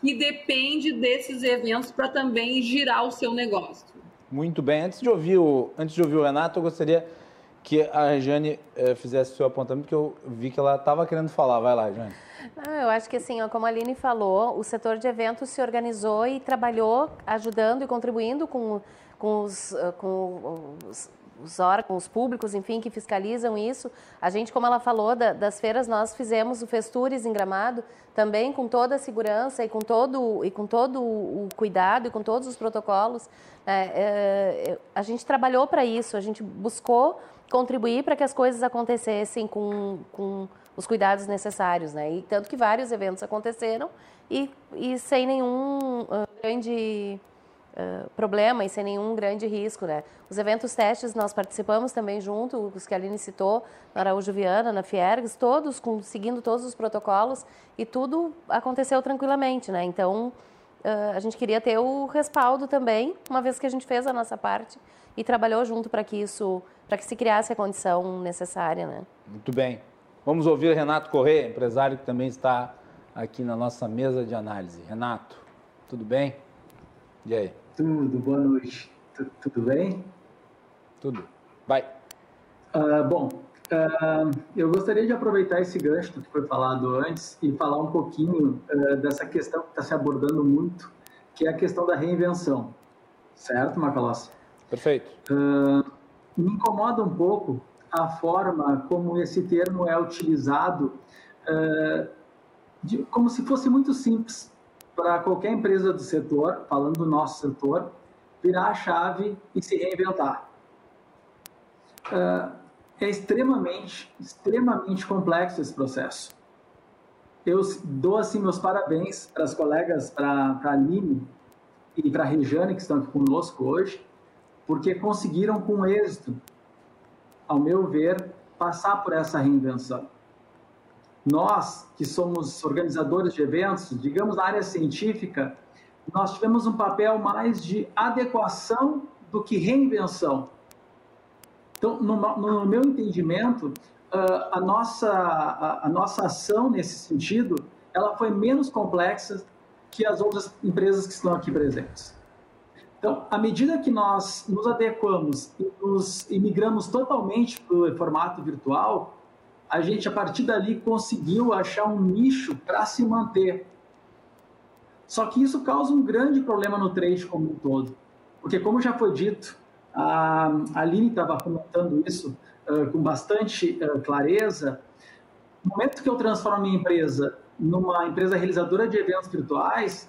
S4: que depende desses eventos para também girar o seu negócio.
S1: Muito bem. Antes de ouvir o, antes de ouvir o Renato, eu gostaria que a Jane eh, fizesse o seu apontamento, porque eu vi que ela estava querendo falar. Vai lá, Jane.
S3: Não, eu acho que assim, como a Aline falou, o setor de eventos se organizou e trabalhou ajudando e contribuindo com, com, os, ah, com os, os órgãos públicos, enfim, que fiscalizam isso. A gente, como ela falou, da, das feiras, nós fizemos o Festures em Gramado, também com toda a segurança e com todo, e com todo o cuidado e com todos os protocolos. É, a gente trabalhou para isso, a gente buscou contribuir para que as coisas acontecessem com, com os cuidados necessários, né? E tanto que vários eventos aconteceram e, e sem nenhum uh, grande uh, problema e sem nenhum grande risco, né? Os eventos testes nós participamos também junto, os que a Aline citou, na Araújo Viana, na Fiergs, todos com, seguindo todos os protocolos e tudo aconteceu tranquilamente, né? Então, uh, a gente queria ter o respaldo também, uma vez que a gente fez a nossa parte e trabalhou junto para que isso, para que se criasse a condição necessária, né?
S1: Muito bem. Vamos ouvir Renato Corrêa, empresário que também está aqui na nossa mesa de análise. Renato, tudo bem? E aí?
S5: Tudo, boa noite. Tudo, tudo bem?
S1: Tudo. Vai.
S5: Uh, bom, uh, eu gostaria de aproveitar esse gancho que foi falado antes e falar um pouquinho uh, dessa questão que está se abordando muito, que é a questão da reinvenção. Certo, Macalossi?
S1: Perfeito.
S5: me incomoda um pouco a forma como esse termo é utilizado, de, como se fosse muito simples para qualquer empresa do setor, falando do nosso setor, virar a chave e se reinventar. Uh, é extremamente, extremamente complexo esse processo. Eu dou assim meus parabéns para as colegas, para a Aline e para a Regiane, que estão aqui conosco hoje, porque conseguiram com êxito, ao meu ver, passar por essa reinvenção nós, que somos organizadores de eventos, digamos na área científica, nós tivemos um papel mais de adequação do que reinvenção. Então, no, meu entendimento, ah, a nossa, a, nossa ação nesse sentido, ela foi menos complexa que as outras empresas que estão aqui presentes. Então, à medida que nós nos adequamos e nos e migramos totalmente para o formato virtual, a gente, a partir dali, conseguiu achar um nicho para se manter. Só que isso causa um grande problema no trade como um todo. Porque, como já foi dito, a Aline estava comentando isso uh, com bastante uh, clareza. No momento que eu transformo a minha empresa numa empresa realizadora de eventos virtuais,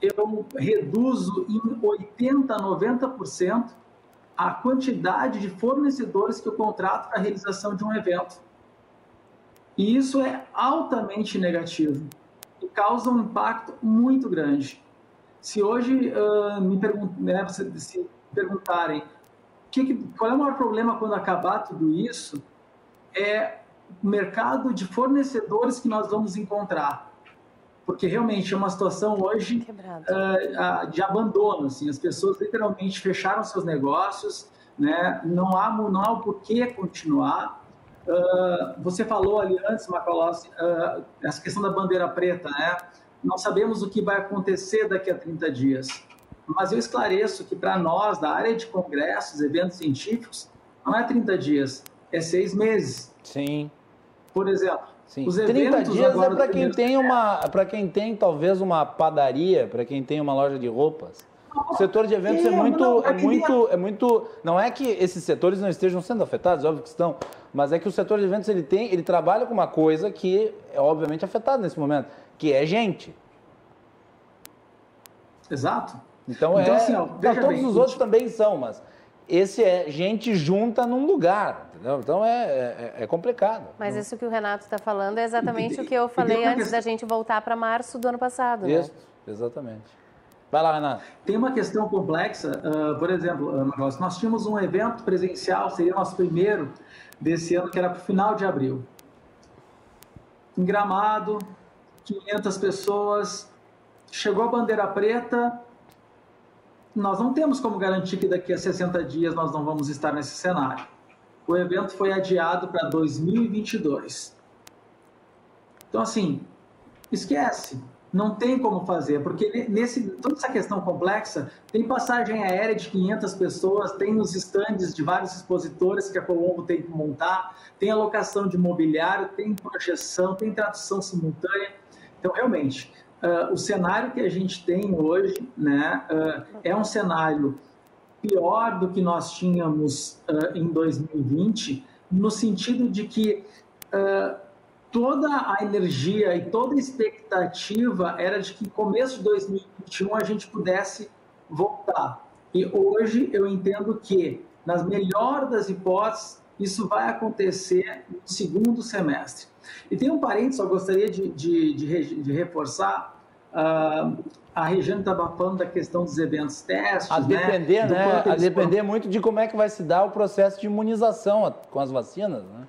S5: eu reduzo em 80%, 90% a quantidade de fornecedores que eu contrato para a realização de um evento. E isso é altamente negativo e causa um impacto muito grande. Se hoje uh, me pergun né, se perguntarem que, qual é o maior problema quando acabar tudo isso, é o mercado de fornecedores que nós vamos encontrar. Porque realmente é uma situação hoje uh, de abandono. Assim, as pessoas literalmente fecharam seus negócios, né? não, há, não há o porquê continuar. Uh, você falou ali antes, Macalossi, uh, essa questão da bandeira preta, né? Não sabemos o que vai acontecer daqui a 30 dias. Mas eu esclareço que para nós, da área de congressos, eventos científicos, não é 30 dias, é seis meses.
S1: Sim.
S5: Por exemplo,
S1: Sim. os 30 eventos dias é para quem tem uma, para quem tem talvez uma padaria, para quem tem uma loja de roupas. O setor de eventos é muito, não, é, é muito, é muito. Não é que esses setores não estejam sendo afetados, óbvio que estão, mas é que o setor de eventos ele tem, ele trabalha com uma coisa que é obviamente afetada nesse momento, que é gente.
S5: Exato.
S1: Então, então é. Assim, ó, não, todos bem, os outros também são, mas esse é gente junta num lugar. Entendeu? Então é, é, é, complicado.
S3: Mas isso que o Renato está falando é exatamente e, o que eu falei antes questão... da gente voltar para março do ano passado. Né? Isso,
S1: né? exatamente. Vai lá, Renato.
S5: Tem uma questão complexa, uh, por exemplo, uh, nós tínhamos um evento presencial, seria nosso primeiro desse ano, que era para o final de abril. Em Gramado, 500 pessoas, chegou a bandeira preta, nós não temos como garantir que daqui a 60 dias nós não vamos estar nesse cenário. O evento foi adiado para 2022. Então, assim, esquece não tem como fazer, porque nesse, toda essa questão complexa, tem passagem aérea de 500 pessoas, tem nos estandes de vários expositores que a Colombo tem que montar, tem alocação de mobiliário, tem projeção, tem tradução simultânea. Então, realmente, uh, o cenário que a gente tem hoje né, uh, é um cenário pior do que nós tínhamos uh, em 2020, no sentido de que toda a energia e toda a expectativa era de que começo de 2021 a gente pudesse voltar. E hoje eu entendo que, nas melhores das hipóteses, isso vai acontecer no segundo semestre. E tem um parênteses, eu gostaria de, de, de, de reforçar. Uh, a Regiane estava falando da questão dos eventos testes.
S1: A
S5: né?
S1: depender, né? né? A depender muito de como é que vai se dar o processo de imunização com as vacinas, né?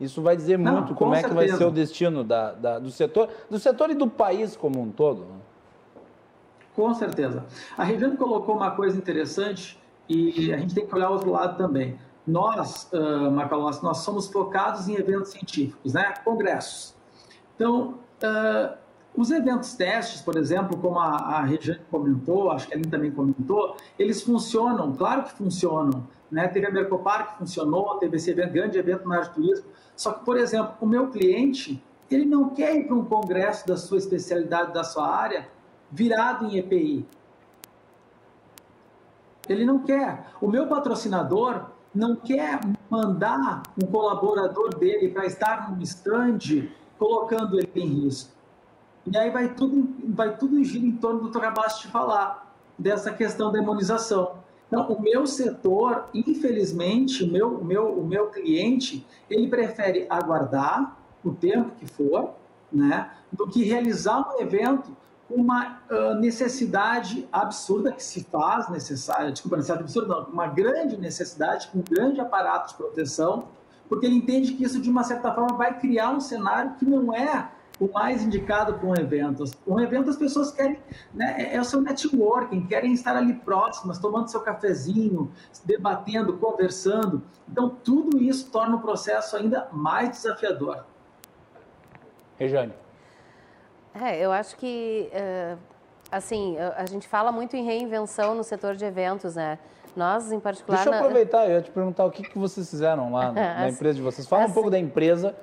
S1: Isso vai dizer Não, muito como certeza. é que vai ser o destino da, da, do setor, do setor e do país como um todo. Né?
S5: Com certeza. A Regiane colocou uma coisa interessante e a gente tem que olhar o outro lado também. Nós, uh, Macalossi, nós somos focados em eventos científicos, né? Congressos. Então, uh, os eventos testes, por exemplo, como a, a Regiane comentou, acho que a Aline também comentou, eles funcionam, claro que funcionam. Né? Teve a Mercopar que funcionou, teve esse evento, grande evento na área de turismo. Só que, por exemplo, o meu cliente, ele não quer ir para um congresso da sua especialidade, da sua área, virado em EPI. Ele não quer. O meu patrocinador não quer mandar um colaborador dele para estar num stand colocando ele em risco. E aí vai tudo, vai tudo gira em torno do que eu acabaste de falar, dessa questão da imunização. Então, o meu setor, infelizmente, o meu, meu, o meu cliente, ele prefere aguardar o tempo que for, né, do que realizar um evento uma uh, necessidade absurda que se faz necessária, desculpa, necessidade absurda, não, uma grande necessidade, com um grande aparato de proteção, porque ele entende que isso, de uma certa forma, vai criar um cenário que não é o mais indicado para um evento. Um evento as pessoas querem, né, é, é o seu networking, querem estar ali próximas, tomando seu cafezinho, debatendo, conversando. Então, tudo isso torna o processo ainda mais desafiador.
S1: Rejane.
S3: É, eu acho que, uh, assim, a gente fala muito em reinvenção no setor de eventos, né? Nós, em particular...
S1: Deixa eu aproveitar, eu ia te perguntar o que, que vocês fizeram lá na, empresa de vocês. Fala um pouco da empresa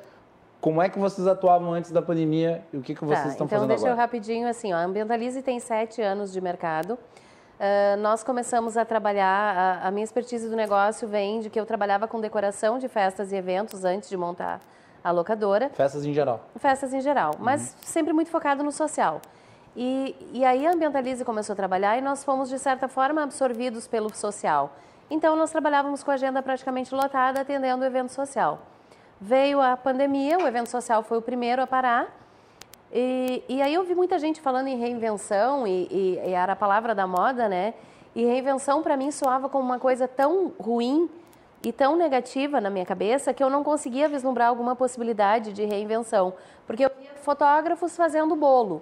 S1: como é que vocês atuavam antes da pandemia e o que, que vocês tá, estão
S3: então
S1: fazendo agora?
S3: Então, deixa eu rapidinho, assim, ó, a Ambientalize tem sete anos de mercado. Uh, nós começamos a trabalhar, a, a, minha expertise do negócio vem de que eu trabalhava com decoração de festas e eventos antes de montar a locadora.
S1: Festas em geral.
S3: Festas em geral, uhum. mas sempre muito focado no social. E, e aí a Ambientalize começou a trabalhar e nós fomos, de certa forma, absorvidos pelo social. Então, nós trabalhávamos com a agenda praticamente lotada, atendendo o evento social. Veio a pandemia, o evento social foi o primeiro a parar. E, e aí eu vi muita gente falando em reinvenção, e, e, e era a palavra da moda, né? E reinvenção para mim soava como uma coisa tão ruim e tão negativa na minha cabeça que eu não conseguia vislumbrar alguma possibilidade de reinvenção. Porque eu via fotógrafos fazendo bolo.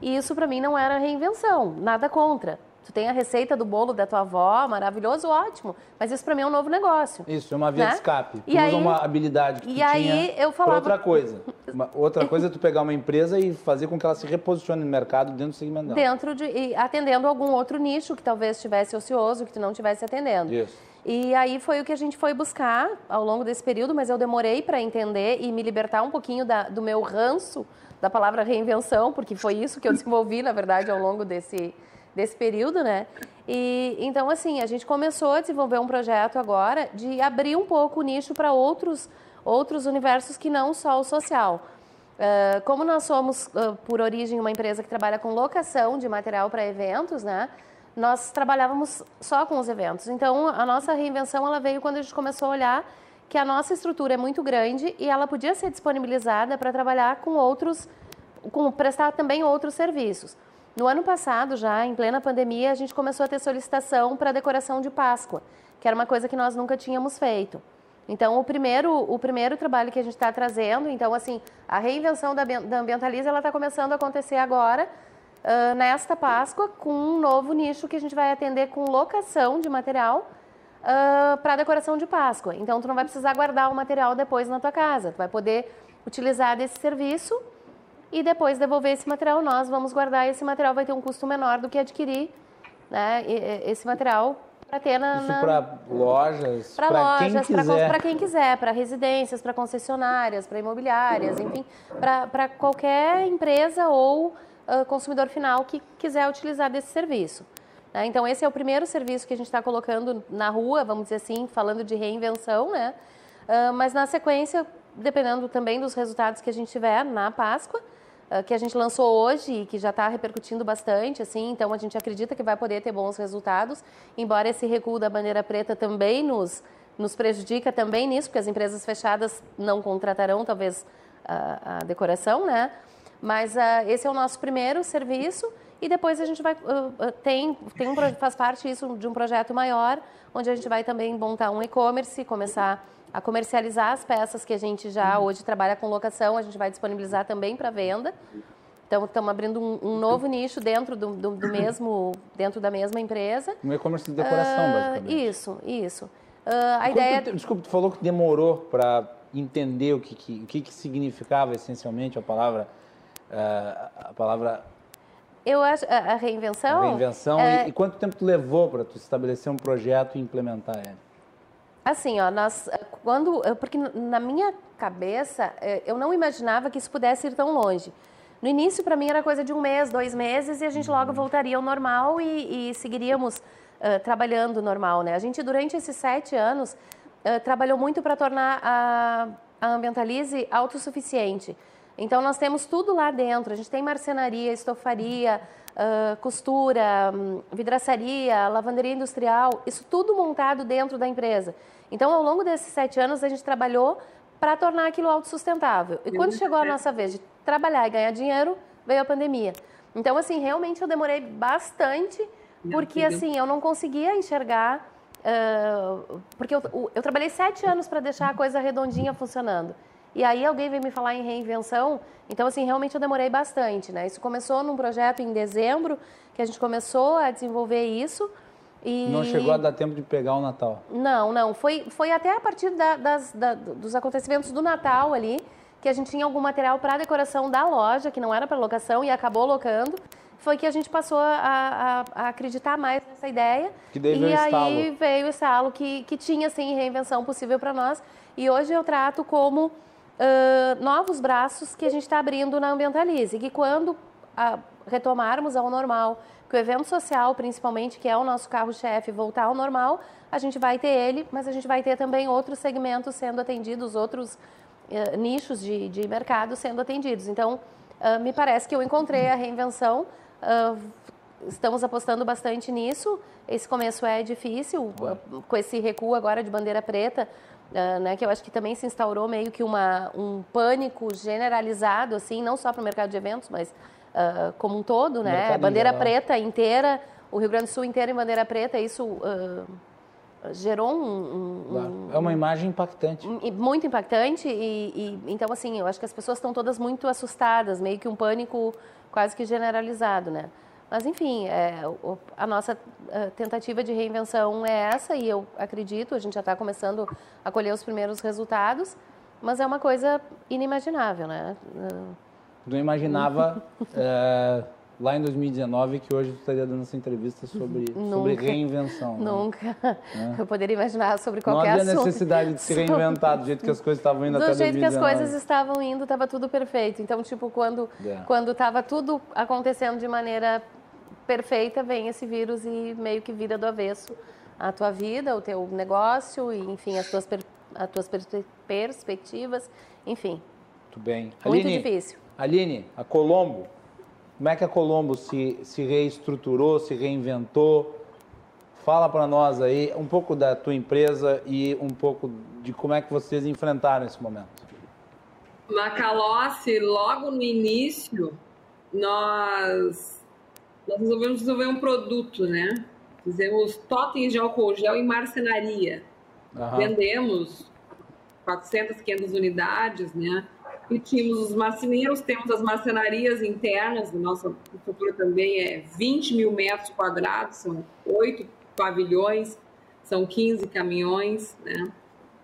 S3: E isso para mim não era reinvenção, nada contra. Tu tem a receita do bolo da tua avó, maravilhoso, ótimo. Mas isso para mim é um novo negócio.
S1: Isso, é uma via né? de escape. Tu e usa aí, uma habilidade que tu e aí eu falava... outra coisa. Uma, outra coisa é tu pegar uma empresa e fazer com que ela se reposicione no mercado dentro do segmento dela.
S3: Dentro de... E atendendo algum outro nicho que talvez estivesse ocioso, que tu não estivesse atendendo.
S1: Isso.
S3: E aí foi o que a gente foi buscar ao longo desse período, mas eu demorei para entender e me libertar um pouquinho da, do meu ranço da palavra reinvenção, porque foi isso que eu desenvolvi, na verdade, ao longo desse desse período, né? E então assim a gente começou a desenvolver um projeto agora de abrir um pouco o nicho para outros outros universos que não só o social. Uh, como nós somos uh, por origem uma empresa que trabalha com locação de material para eventos, né? Nós trabalhávamos só com os eventos. Então a nossa reinvenção ela veio quando a gente começou a olhar que a nossa estrutura é muito grande e ela podia ser disponibilizada para trabalhar com outros, com prestar também outros serviços. No ano passado, já em plena pandemia, a gente começou a ter solicitação para decoração de Páscoa, que era uma coisa que nós nunca tínhamos feito. Então, o primeiro, o primeiro trabalho que a gente está trazendo, então, assim, a reinvenção da, da Ambientaliza, ela está começando a acontecer agora, uh, nesta Páscoa, com um novo nicho que a gente vai atender com locação de material uh, para decoração de Páscoa. Então, tu não vai precisar guardar o material depois na tua casa, tu vai poder utilizar desse serviço e depois devolver esse material. Nós vamos guardar esse material. Vai ter um custo menor do que adquirir né, esse material para ter na,
S1: Isso para lojas,
S3: para lojas, para quem quiser, para residências, para concessionárias, para imobiliárias, enfim, para qualquer empresa ou uh, consumidor final que quiser utilizar desse serviço. Né? Então esse é o primeiro serviço que a gente está colocando na rua, vamos dizer assim, falando de reinvenção, né? Uh, mas na sequência, dependendo também dos resultados que a gente tiver na Páscoa, ah, que a gente lançou hoje e que já está repercutindo bastante, assim, então a gente acredita que vai poder ter bons resultados, embora esse recuo da bandeira preta também nos, nos prejudica também nisso, porque as empresas fechadas não contratarão talvez a, a decoração, né? Mas uh, esse é o nosso primeiro serviço e depois a gente vai uh, tem tem um faz parte isso de um projeto maior onde a gente vai também montar um e-commerce, começar a comercializar as peças que a gente já hoje trabalha com locação, a gente vai disponibilizar também para venda. Então, estamos abrindo um, um, novo nicho dentro do, do, do, mesmo, dentro da mesma empresa.
S1: Um e-commerce de decoração, uh, basicamente.
S3: Isso, isso. Uh, a ideia...
S1: Tu, desculpa, tu falou que demorou para entender o que, que, o que, que significava essencialmente a palavra, a palavra
S3: eu acho a, reinvenção.
S1: A reinvenção. É... E, e, quanto tempo tu levou para tu estabelecer um projeto e implementar ele?
S3: Assim, ó, nós quando porque na minha cabeça eh, eu não imaginava que isso pudesse ir tão longe. No início, para mim, era coisa de um mês, dois meses, e a gente logo voltaria ao normal e, e seguiríamos uh, trabalhando normal. Né? A gente, durante esses sete anos, uh, trabalhou muito para tornar a, a Ambientalize autossuficiente. Então, nós temos tudo lá dentro. A gente tem marcenaria, estofaria, uh, costura, um, vidraçaria, lavanderia industrial, isso tudo montado dentro da empresa. Então, ao longo desses sete anos, a gente trabalhou para tornar aquilo autossustentável. E quando chegou a nossa vez de trabalhar e ganhar dinheiro, veio a pandemia. Então, assim, realmente eu demorei bastante, porque, assim, eu não conseguia enxergar. Uh, porque eu, eu trabalhei sete anos para deixar a coisa redondinha funcionando. E aí alguém veio me falar em reinvenção, então assim, realmente eu demorei bastante, né? Isso começou num projeto em dezembro, que a gente começou a desenvolver isso,
S1: e... Não chegou a dar tempo de pegar o Natal?
S3: Não, não. Foi, foi até a partir da, das, da, dos acontecimentos do Natal ali, que a gente tinha algum material para decoração da loja, que não era para locação, e acabou locando. Foi que a gente passou a, a, a acreditar mais nessa ideia.
S1: Que daí
S3: e
S1: aí
S3: veio o estalo que, que tinha, sim, reinvenção possível para nós. E hoje eu trato como uh, novos braços que a gente está abrindo na Ambientalize. Que quando a, retomarmos ao normal, que o evento social, principalmente, que é o nosso carro-chefe, voltar ao normal, a gente vai ter ele, mas a gente vai ter também outros segmentos sendo atendidos, outros uh, nichos de, de mercado sendo atendidos. Então, uh, me parece que eu encontrei a reinvenção. Uh, estamos apostando bastante nisso. Esse começo é difícil, com esse recuo agora de bandeira preta. Uh, né, que eu acho que também se instaurou meio que uma, um pânico generalizado, assim, não só para o mercado de eventos, mas uh, como um todo, né? Bandeira preta inteira, o Rio Grande do Sul inteiro em bandeira preta, isso uh, gerou um, um,
S1: É uma imagem impactante.
S3: Muito impactante e, e, então, assim, eu acho que as pessoas estão todas muito assustadas, meio que um pânico quase que generalizado, né? Mas, enfim, é, a nossa tentativa de reinvenção é essa e eu acredito, a gente já está começando a colher os primeiros resultados, mas é uma coisa inimaginável, né?
S1: não imaginava é, lá em 2019 que hoje tu estaria dando essa entrevista sobre, sobre reinvenção.
S3: Né? Nunca. Né? Eu poderia imaginar sobre qualquer assunto.
S1: Não havia necessidade de se reinventar do jeito que as coisas estavam indo
S3: do
S1: até
S3: 2019. Do jeito
S1: que
S3: as coisas estavam indo, estava tudo perfeito. Então, tipo, quando quando estava tudo acontecendo de maneira perfeita, vem esse vírus e meio que vira do avesso a tua vida, o teu negócio, e, enfim, as tuas, per as tuas perspectivas, enfim.
S1: Muito bem.
S3: Muito Aline, difícil.
S1: Aline, a Colombo, como é que a Colombo se, se reestruturou, se reinventou? Fala para nós aí um pouco da tua empresa e um pouco de como é que vocês enfrentaram esse momento.
S4: Macalossi, logo no início, nós, nós resolvemos desenvolver um produto, né? Fizemos totens de álcool gel e marcenaria. Uhum. Vendemos 400, 500 unidades, né? E tínhamos os marceneiros, temos as marcenarias internas, nossa estrutura também é 20 mil metros quadrados, são oito pavilhões, são 15 caminhões, né?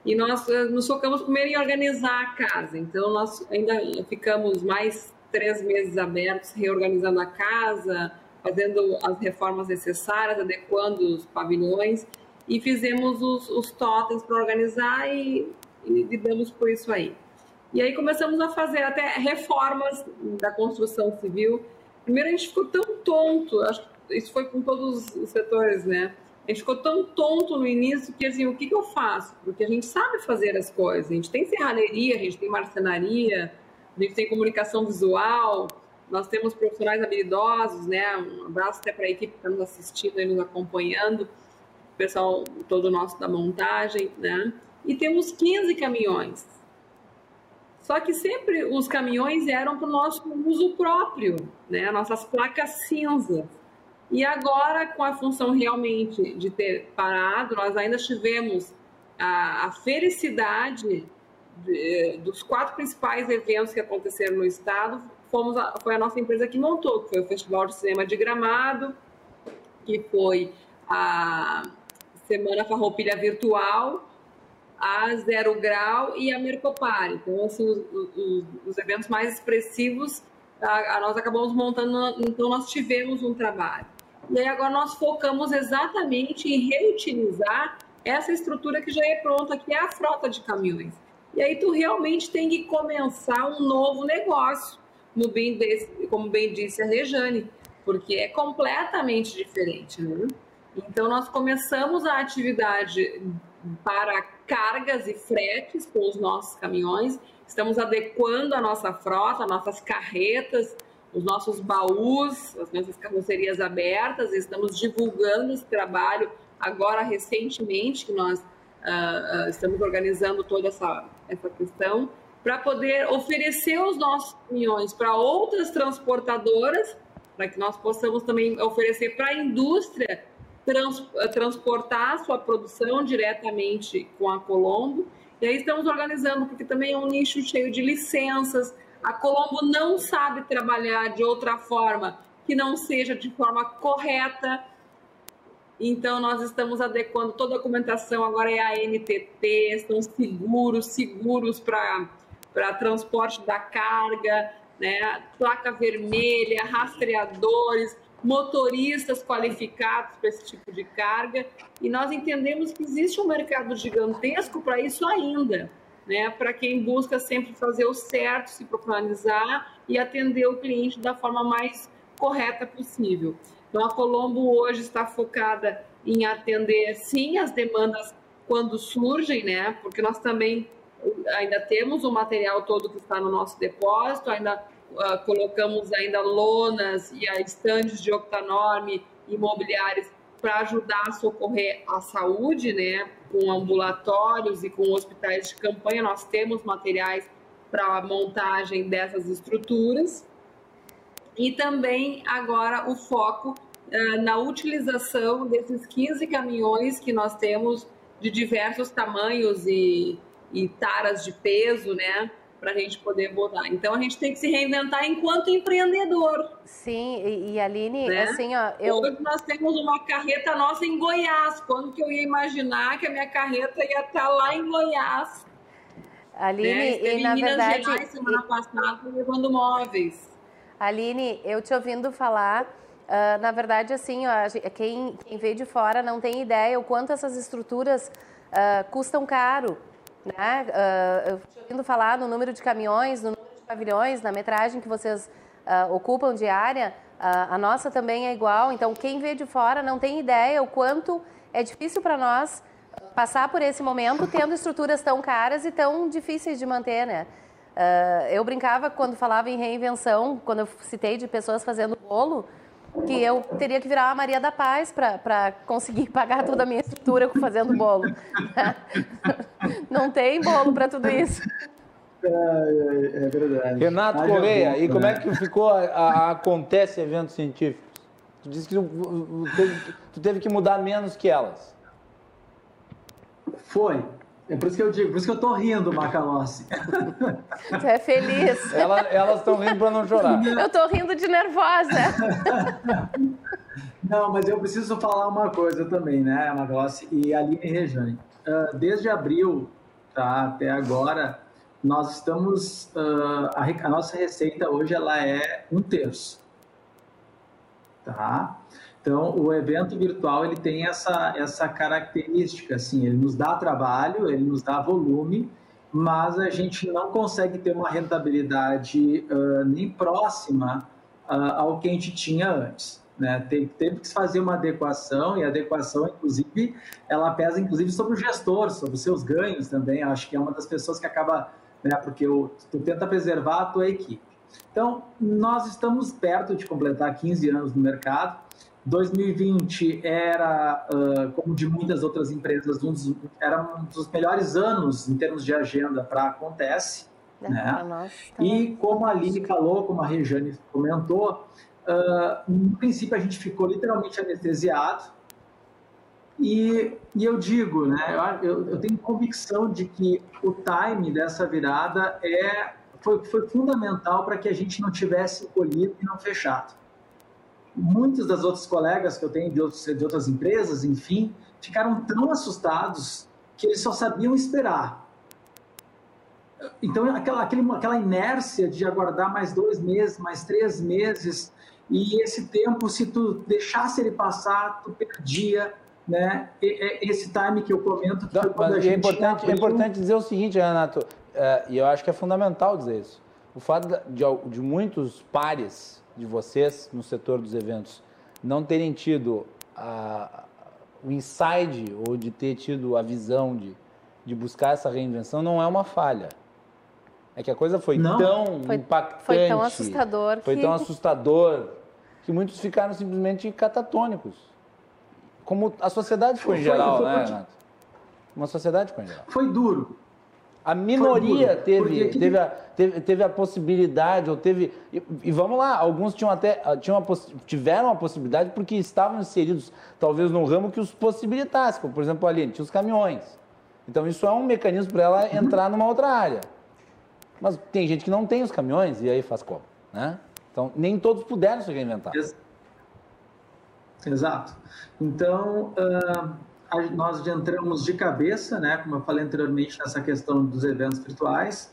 S4: E nós eh, nos focamos primeiro em organizar a casa, então nós ainda ficamos mais três meses abertos, reorganizando a casa, fazendo as reformas necessárias, adequando os pavilhões e fizemos os, os totens para organizar e, e lidamos com isso aí. E aí começamos a fazer até reformas da construção civil. Primeiro a gente ficou tão tonto, acho que isso foi com todos os setores, né? A gente ficou tão tonto no início que assim, o que, que eu faço? Porque a gente sabe fazer as coisas, a gente tem serralheria, a gente tem marcenaria, a gente tem comunicação visual, nós temos profissionais habilidosos, né? Um abraço até para a equipe que está nos assistindo e nos acompanhando, o pessoal todo nosso da montagem, né? E temos 15 caminhões Só que sempre os caminhões eram para o nosso uso próprio, né? Nossas placas cinzas. E agora, com a função realmente de ter parado, nós ainda tivemos a, a felicidade de, dos quatro principais eventos que aconteceram no estado. Fomos a, foi a nossa empresa que montou, que foi o Festival de Cinema de Gramado, que foi a Semana Farroupilha Virtual, a Zero Grau e a Mercopar. Então, assim, os, os, os eventos mais expressivos, a, a, nós acabamos montando, então nós tivemos um trabalho. E aí agora nós focamos exatamente em reutilizar essa estrutura que já é pronta, que é a frota de caminhões. E aí tu realmente tem que começar um novo negócio, no bem desse, como bem disse a Rejane, porque é completamente diferente, né? Então nós começamos a atividade para cargas e fretes com os nossos caminhões. Estamos adequando a nossa frota, nossas carretas, os nossos baús, as nossas carrocerias abertas. Estamos divulgando esse trabalho agora recentemente que nós uh, uh, estamos organizando toda essa essa questão para poder oferecer os nossos caminhões para outras transportadoras, para que nós possamos também oferecer para a indústria trans, transportar a sua produção diretamente com a Colombo. E aí estamos organizando, porque também é um nicho cheio de licenças. A Colombo não sabe trabalhar de outra forma que não seja de forma correta. Então, nós estamos adequando toda a documentação, agora é a NTT, são seguros, seguros para transporte da carga, né? placa vermelha, rastreadores, motoristas qualificados para esse tipo de carga, e nós entendemos que existe um mercado gigantesco para isso ainda, né? Para quem busca sempre fazer o certo, se profissionalizar e atender o cliente da forma mais correta possível. Então a Colombo hoje está focada em atender sim as demandas quando surgem, né? Porque nós também ainda temos o material todo que está no nosso depósito, ainda uh, colocamos ainda lonas e estandes de octanorme imobiliários para ajudar a socorrer a saúde, né? Com ambulatórios e com hospitais de campanha, nós temos materiais para a montagem dessas estruturas. E também agora o foco uh, na utilização desses 15 caminhões que nós temos de diversos tamanhos e, e taras de peso, né? para a gente poder botar. Então a gente tem que se reinventar enquanto empreendedor.
S3: Sim, e, e Aline, né? assim, ó, eu.
S4: Hoje nós temos uma carreta nossa em Goiás. Quando que eu ia imaginar que a minha carreta ia estar lá em Goiás?
S3: Aline, né? e na Minas verdade.
S4: Gerais, semana e... passada, levando móveis.
S3: Aline, eu te ouvindo falar. Uh, na verdade, assim, ó, quem, quem vê de fora não tem ideia o quanto essas estruturas uh, custam caro. Né? Uh, eu ouvindo falar no número de caminhões, no número de pavilhões, na metragem que vocês uh, ocupam diária. Uh, a nossa também é igual. Então, quem vê de fora não tem ideia o quanto é difícil para nós passar por esse momento tendo estruturas tão caras e tão difíceis de manter, né? Uh, eu brincava quando falava em reinvenção, quando eu citei de pessoas fazendo bolo, que eu teria que virar a Maria da Paz para conseguir pagar toda a minha estrutura fazendo bolo. Não tem bolo para tudo isso.
S5: É, é, verdade.
S1: Renato Correia, e como é né? que ficou a, a, Acontece Eventos Científicos? Tu disse que tu, tu, tu teve que mudar menos que elas.
S5: Foi. É por isso que eu digo, por isso que eu tô rindo, Macalossi.
S3: Você é feliz.
S1: Ela, elas estão rindo para não chorar.
S3: Eu tô rindo de nervosa.
S5: Não, mas eu preciso falar uma coisa também, né, Macalossi e Aline Rejane. Uh, desde abril tá, até agora, nós estamos. Uh, a, a nossa receita hoje ela é um terço. Tá? Então, o evento virtual ele tem essa, essa característica, assim, ele nos dá trabalho, ele nos dá volume, mas a gente não consegue ter uma rentabilidade uh, nem próxima uh, ao que a gente tinha antes. Né? Teve, teve que fazer uma adequação e a adequação, inclusive, ela pesa inclusive sobre o gestor, sobre os seus ganhos também. acho que é uma das pessoas que acaba, né, porque o, tu tenta preservar a tua equipe. Então, nós estamos perto de completar 15 anos no mercado 2020 era, uh, como de muitas outras empresas, um dos, era um dos melhores anos em termos de agenda para Acontece. É, né? Nós, e como a Aline falou, como a Rejane comentou, uh, no princípio a gente ficou literalmente anestesiado. E, e eu digo, né, eu, eu tenho convicção de que o time dessa virada é, foi, foi fundamental para que a gente não tivesse encolhido e não fechado. Muitos das outras colegas que eu tenho de, outros, de outras empresas, enfim, ficaram tão assustados que eles só sabiam esperar então, aquela, aquele, aquela inércia de aguardar mais dois meses, mais três meses, e esse tempo, se tu deixasse ele passar, tu perdia né? esse time que eu comento. Que
S1: Não, mas é importante, abriu... é importante dizer o seguinte, Renato, é, e eu acho que é fundamental dizer isso. O fato de, de muitos pares de vocês no setor dos eventos não terem tido a, o inside ou de ter tido a visão de, de buscar essa reinvenção não é uma falha. É que a coisa foi não. tão foi, impactante.
S3: Foi tão assustador.
S1: Foi que... tão assustador que muitos ficaram simplesmente catatônicos. Como a sociedade ficou em geral, foi, né, Renato? Uma sociedade ficou em geral.
S5: Foi duro.
S1: A minoria teve, teve, a, teve, teve a possibilidade, ou teve. E, e, vamos lá, alguns tinham até tinham a, tiveram a possibilidade porque estavam inseridos, talvez, num ramo que os possibilitasse, como por exemplo ali, tinha os caminhões. Então isso é um mecanismo para ela entrar numa outra área. Mas tem gente que não tem os caminhões e aí faz como? Né? Então, nem todos puderam se reinventar.
S5: Exato. Então, uh, nós entramos de cabeça, né, como eu falei anteriormente, nessa questão dos eventos virtuais.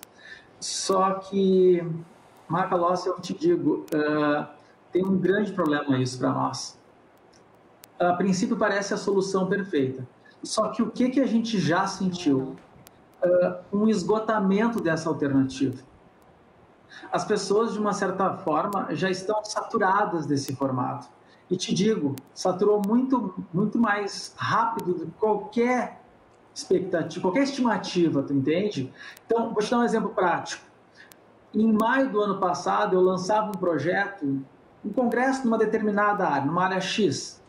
S5: Só que, Macalossi, eu te digo, uh, tem um grande problema isso para nós. A princípio parece a solução perfeita. Só que o que, que a gente já sentiu? uh, um esgotamento dessa alternativa. As pessoas, de uma certa forma, já estão saturadas desse formato. E te digo, saturou muito, muito mais rápido do que qualquer expectativa, qualquer estimativa, tu entende? Então, vou te dar um exemplo prático. Em maio do ano passado, eu lançava um projeto, um congresso numa determinada área, numa área X,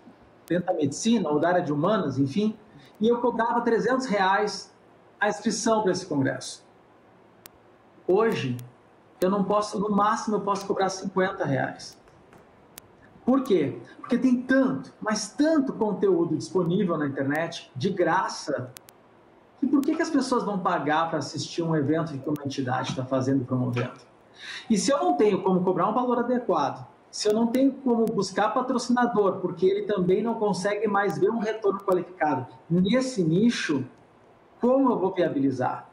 S5: dentro da medicina ou da área de humanas, enfim, e eu cobrava 300 reais a inscrição para esse congresso. Hoje, eu não posso, no máximo, eu posso cobrar 50 reais. Por quê? Porque tem tanto, mas tanto conteúdo disponível na internet, de graça, que por que, que as pessoas vão pagar para assistir um evento que uma entidade está fazendo e promovendo? E se eu não tenho como cobrar um valor adequado, se eu não tenho como buscar patrocinador, porque ele também não consegue mais ver um retorno qualificado nesse nicho, como eu vou viabilizar?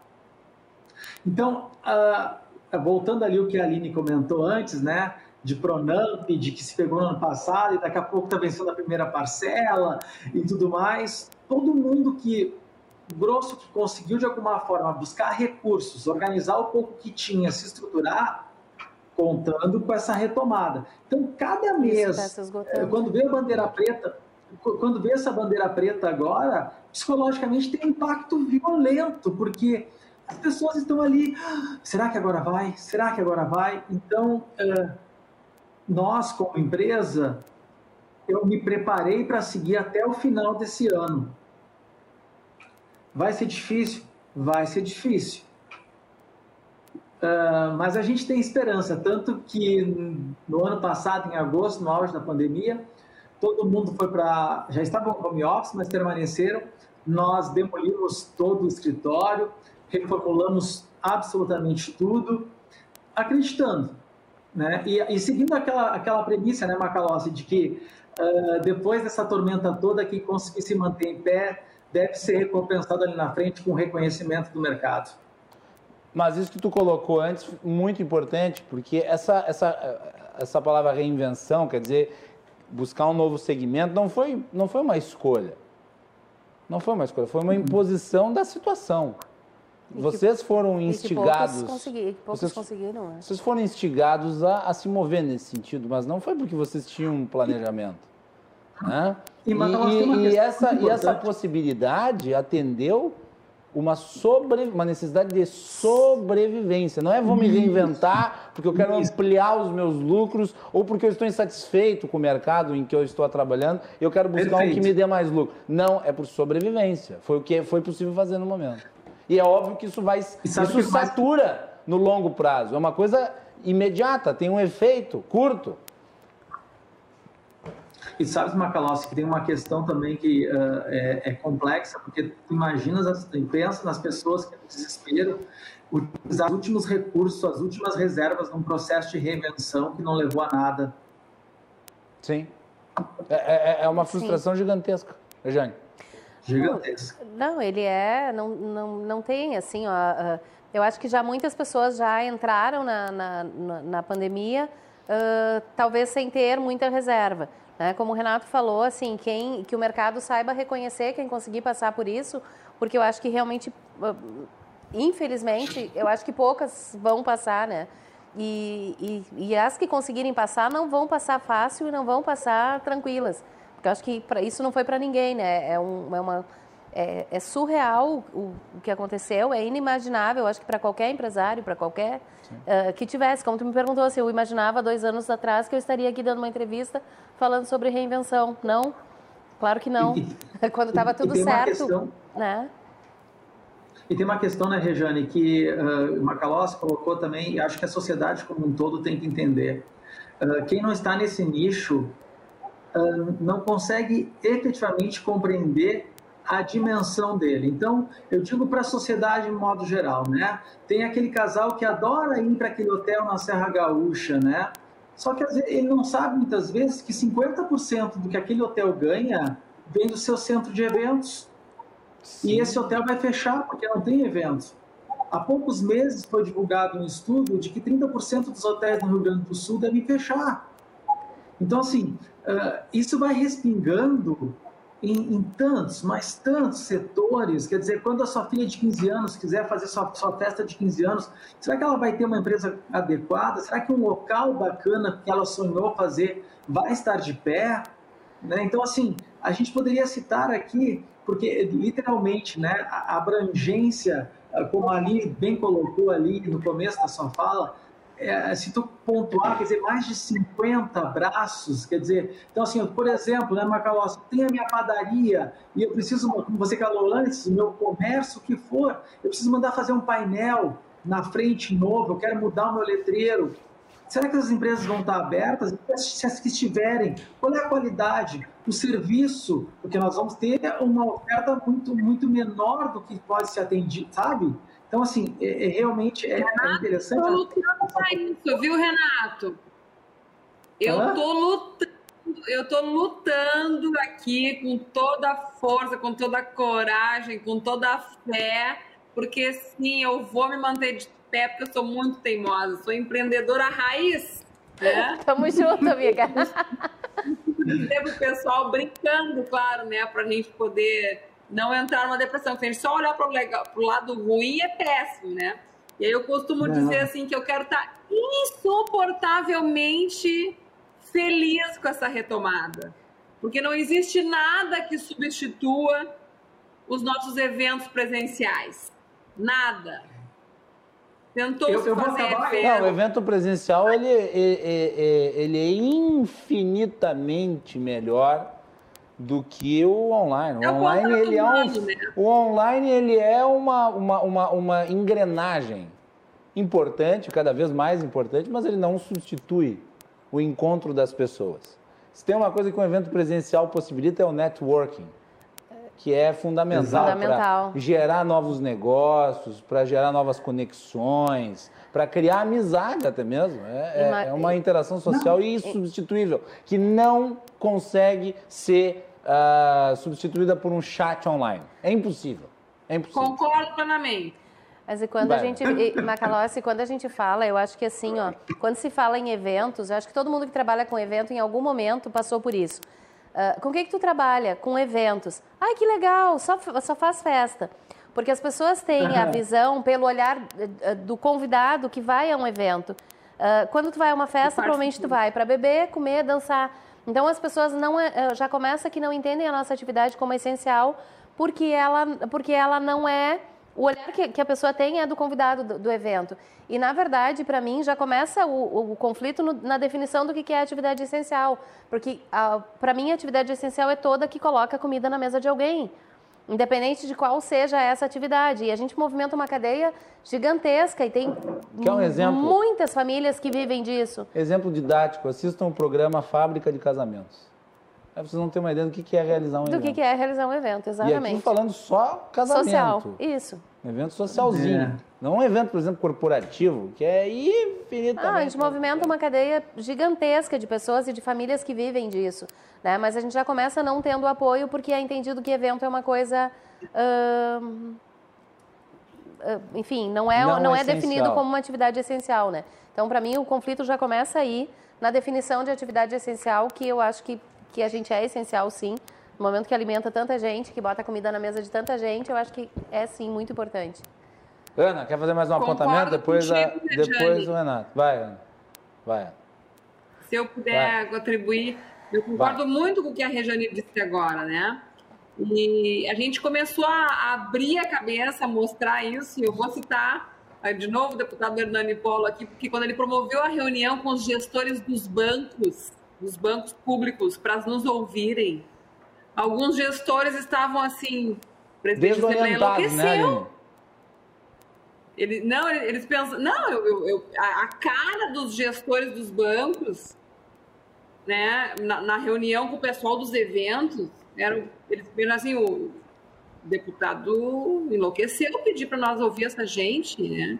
S5: Então, uh, voltando ali o que a Aline comentou antes, né? De Pronamp, de que se pegou no ano passado e daqui a pouco está vencendo a primeira parcela e tudo mais. Todo mundo que, grosso, que conseguiu de alguma forma buscar recursos, organizar o pouco que tinha, se estruturar, contando com essa retomada. Então, cada mês, tá quando vê a bandeira preta, quando vê essa bandeira preta agora, psicologicamente tem um impacto violento, porque as pessoas estão ali, ah, será que agora vai? Será que agora vai? Então, é, nós como empresa, eu me preparei para seguir até o final desse ano. Vai ser difícil? Vai ser difícil. Uh, mas a gente tem esperança, tanto que no ano passado, em agosto, no auge da pandemia, todo mundo foi para. Já estavam no home office, mas permaneceram. Nós demolimos todo o escritório, reformulamos absolutamente tudo, acreditando. Né? E, e seguindo aquela, aquela premissa, né, Macalossi, de que uh, depois dessa tormenta toda, quem conseguir se manter em pé deve ser recompensado ali na frente com reconhecimento do mercado.
S1: Mas isso que tu colocou antes, muito importante, porque essa, essa, essa palavra reinvenção, quer dizer, buscar um novo segmento, não foi, não foi uma escolha. Não foi uma escolha, foi uma imposição da situação. Vocês foram instigados.
S3: Consegui, vocês, conseguiram. É.
S1: Vocês foram instigados a, a, se mover nesse sentido, mas não foi porque vocês tinham um planejamento. Né? E, e, e, e essa, e essa possibilidade atendeu uma, sobre, uma necessidade de sobrevivência. Não é vou me reinventar porque eu quero ampliar os meus lucros ou porque eu estou insatisfeito com o mercado em que eu estou trabalhando eu quero buscar Perfeito. um que me dê mais lucro. Não, é por sobrevivência. Foi o que foi possível fazer no momento. E é óbvio que isso vai isso satura no longo prazo, é uma coisa imediata, tem um efeito curto.
S5: E sabes, Macalossi, que tem uma questão também que uh, é, é, complexa, porque tu imaginas, pensa nas pessoas que no desespero utilizar os últimos recursos, as últimas reservas num processo de reinvenção que não levou a nada.
S1: Sim. É, é, é uma frustração Sim. gigantesca, Jane.
S5: Gigantesca.
S3: Não, ele é, não, não, não tem, assim, ó, eu acho que já muitas pessoas já entraram na, na, na pandemia, uh, talvez sem ter muita reserva. Né? Como o Renato falou, assim, quem, que o mercado saiba reconhecer quem conseguir passar por isso, porque eu acho que realmente, uh, infelizmente, eu acho que poucas vão passar, né? E, e, e, as que conseguirem passar não vão passar fácil e não vão passar tranquilas. Porque eu acho que pra, isso não foi para ninguém, né? É, um, é uma, é, é surreal o, o, que aconteceu, é inimaginável, acho que para qualquer empresário, para qualquer uh, que tivesse. Como tu me perguntou, se eu imaginava dois anos atrás que eu estaria aqui dando uma entrevista falando sobre reinvenção. Não, claro que não. Quando estava tudo certo, questão... né?
S5: E tem uma questão, né, Rejane, que uh, o Macalossi colocou também, e acho que a sociedade como um todo tem que entender. Uh, quem não está nesse nicho não consegue efetivamente compreender a dimensão dele. Então, eu digo para a sociedade de modo geral, né? Tem aquele casal que adora ir para aquele hotel na Serra Gaúcha, né? Só que ele não sabe muitas vezes que 50% do que aquele hotel ganha vem do seu centro de eventos. Sim. E esse hotel vai fechar porque não tem eventos. Há poucos meses foi divulgado um estudo de que 30% dos hotéis no Rio Grande do Sul devem fechar. Então, assim, uh, isso vai respingando em, em, tantos, mas tantos setores. Quer dizer, quando a sua filha de 15 anos quiser fazer sua, sua festa de 15 anos, será que ela vai ter uma empresa adequada? Será que um local bacana que ela sonhou fazer vai estar de pé? Né? Então, assim, a gente poderia citar aqui, porque literalmente né, a abrangência, como ali bem colocou ali no começo da sua fala, é, se tu pontuar, quer dizer, mais de 50 braços, quer dizer, então assim, por exemplo, né, Macalós, tem a minha padaria e eu preciso, como você falou antes, meu comércio, o que for, eu preciso mandar fazer um painel na frente novo, eu quero mudar o meu letreiro, Será que as empresas vão estar abertas? Se as que estiverem, qual é a qualidade? O serviço, porque nós vamos ter uma oferta muito, muito menor do que pode ser atendido, sabe? Então, assim, é, é realmente é, é interessante.
S4: Eu estou lutando para isso, viu, Renato? Eu estou lutando, eu estou lutando aqui com toda a força, com toda a coragem, com toda a fé, porque sim, eu vou me manter de pé, porque eu sou muito teimosa, sou empreendedora raiz. Né?
S3: Tamo junto, amiga.
S4: Teve o pessoal brincando, claro, né, para a gente poder não entrar numa depressão. Se a gente só olhar para o lado ruim, é péssimo, né? E aí eu costumo não. dizer assim que eu quero estar tá insuportavelmente feliz com essa retomada. Porque não existe nada que substitua os nossos eventos presenciais. Nada. Tentou eu, eu fazer.
S1: Não, o evento presencial ele, ele, ele é infinitamente melhor do que o online. O é online ele é um, né? o online ele é uma, uma, uma, uma engrenagem importante, cada vez mais importante, mas ele não substitui o encontro das pessoas. Se tem uma coisa que um evento presencial possibilita é o networking que é fundamental, fundamental. para gerar novos negócios, para gerar novas conexões, para criar amizade até mesmo. É, é, é uma interação social não. insubstituível, que não consegue ser uh, substituída por um chat online. É impossível. É impossível.
S4: Concordo plenamente.
S3: Mas e quando Vai. a gente, Macalossi, quando a gente fala, eu acho que assim, ó, quando se fala em eventos, eu acho que todo mundo que trabalha com evento em algum momento passou por isso. Uh, com o que, que tu trabalha? Com eventos. Ai, que legal, só, só faz festa. Porque as pessoas têm uhum. a visão pelo olhar uh, do convidado que vai a um evento. Uh, quando tu vai a uma festa, provavelmente tu vai para beber, comer, dançar. Então as pessoas não já começa que não entendem a nossa atividade como essencial, porque ela, porque ela não é o olhar que, que, a pessoa tem é do convidado do, do evento. E, na verdade, para mim, já começa o, o conflito no, na definição do que, que é atividade essencial. Porque, para mim, a atividade essencial é toda que coloca comida na mesa de alguém. independente de qual seja essa atividade. E a gente movimenta uma cadeia gigantesca e tem
S1: um exemplo?
S3: muitas famílias que vivem disso.
S1: Exemplo didático, assistam o programa Fábrica de Casamentos. Aí vocês não têm uma ideia do que é realizar um
S3: do
S1: evento.
S3: Do que é realizar um evento, exatamente.
S1: E aqui falando só casamento.
S3: Social, isso.
S1: Um evento socialzinho. É. Não um evento, por exemplo, corporativo, que é infinitamente...
S3: Não, a gente movimenta uma cadeia gigantesca de pessoas e de famílias que vivem disso. Né? Mas a gente já começa não tendo apoio porque é entendido que evento é uma coisa... Uh, enfim, não é, não, não é definido como uma atividade essencial, né? Então, para mim, o conflito já começa aí na definição de atividade essencial, que eu acho que, que a gente é essencial, sim. No momento que alimenta tanta gente, que bota comida na mesa de tanta gente, eu acho que é, sim, muito importante.
S1: Ana, quer fazer mais um Concordo apontamento? Depois, a, depois o Renato. Vai, Ana. Vai.
S4: Se eu puder Vai. contribuir, eu concordo Vai. muito com o que a Rejane disse agora, né? E a gente começou a abrir a cabeça, a mostrar isso, e eu vou citar de novo o deputado Hernani Polo aqui, porque quando ele promoveu a reunião com os gestores dos bancos, dos bancos públicos, para nos ouvirem, alguns gestores estavam assim, o
S1: presidente da Assembleia enlouqueceu. Né,
S4: ele, não, eles pensam, não, eu, eu, eu, a, cara dos gestores dos bancos, né, na, na, reunião com o pessoal dos eventos, era, eles viram assim, o deputado enlouqueceu pedir para nós ouvir essa gente, né?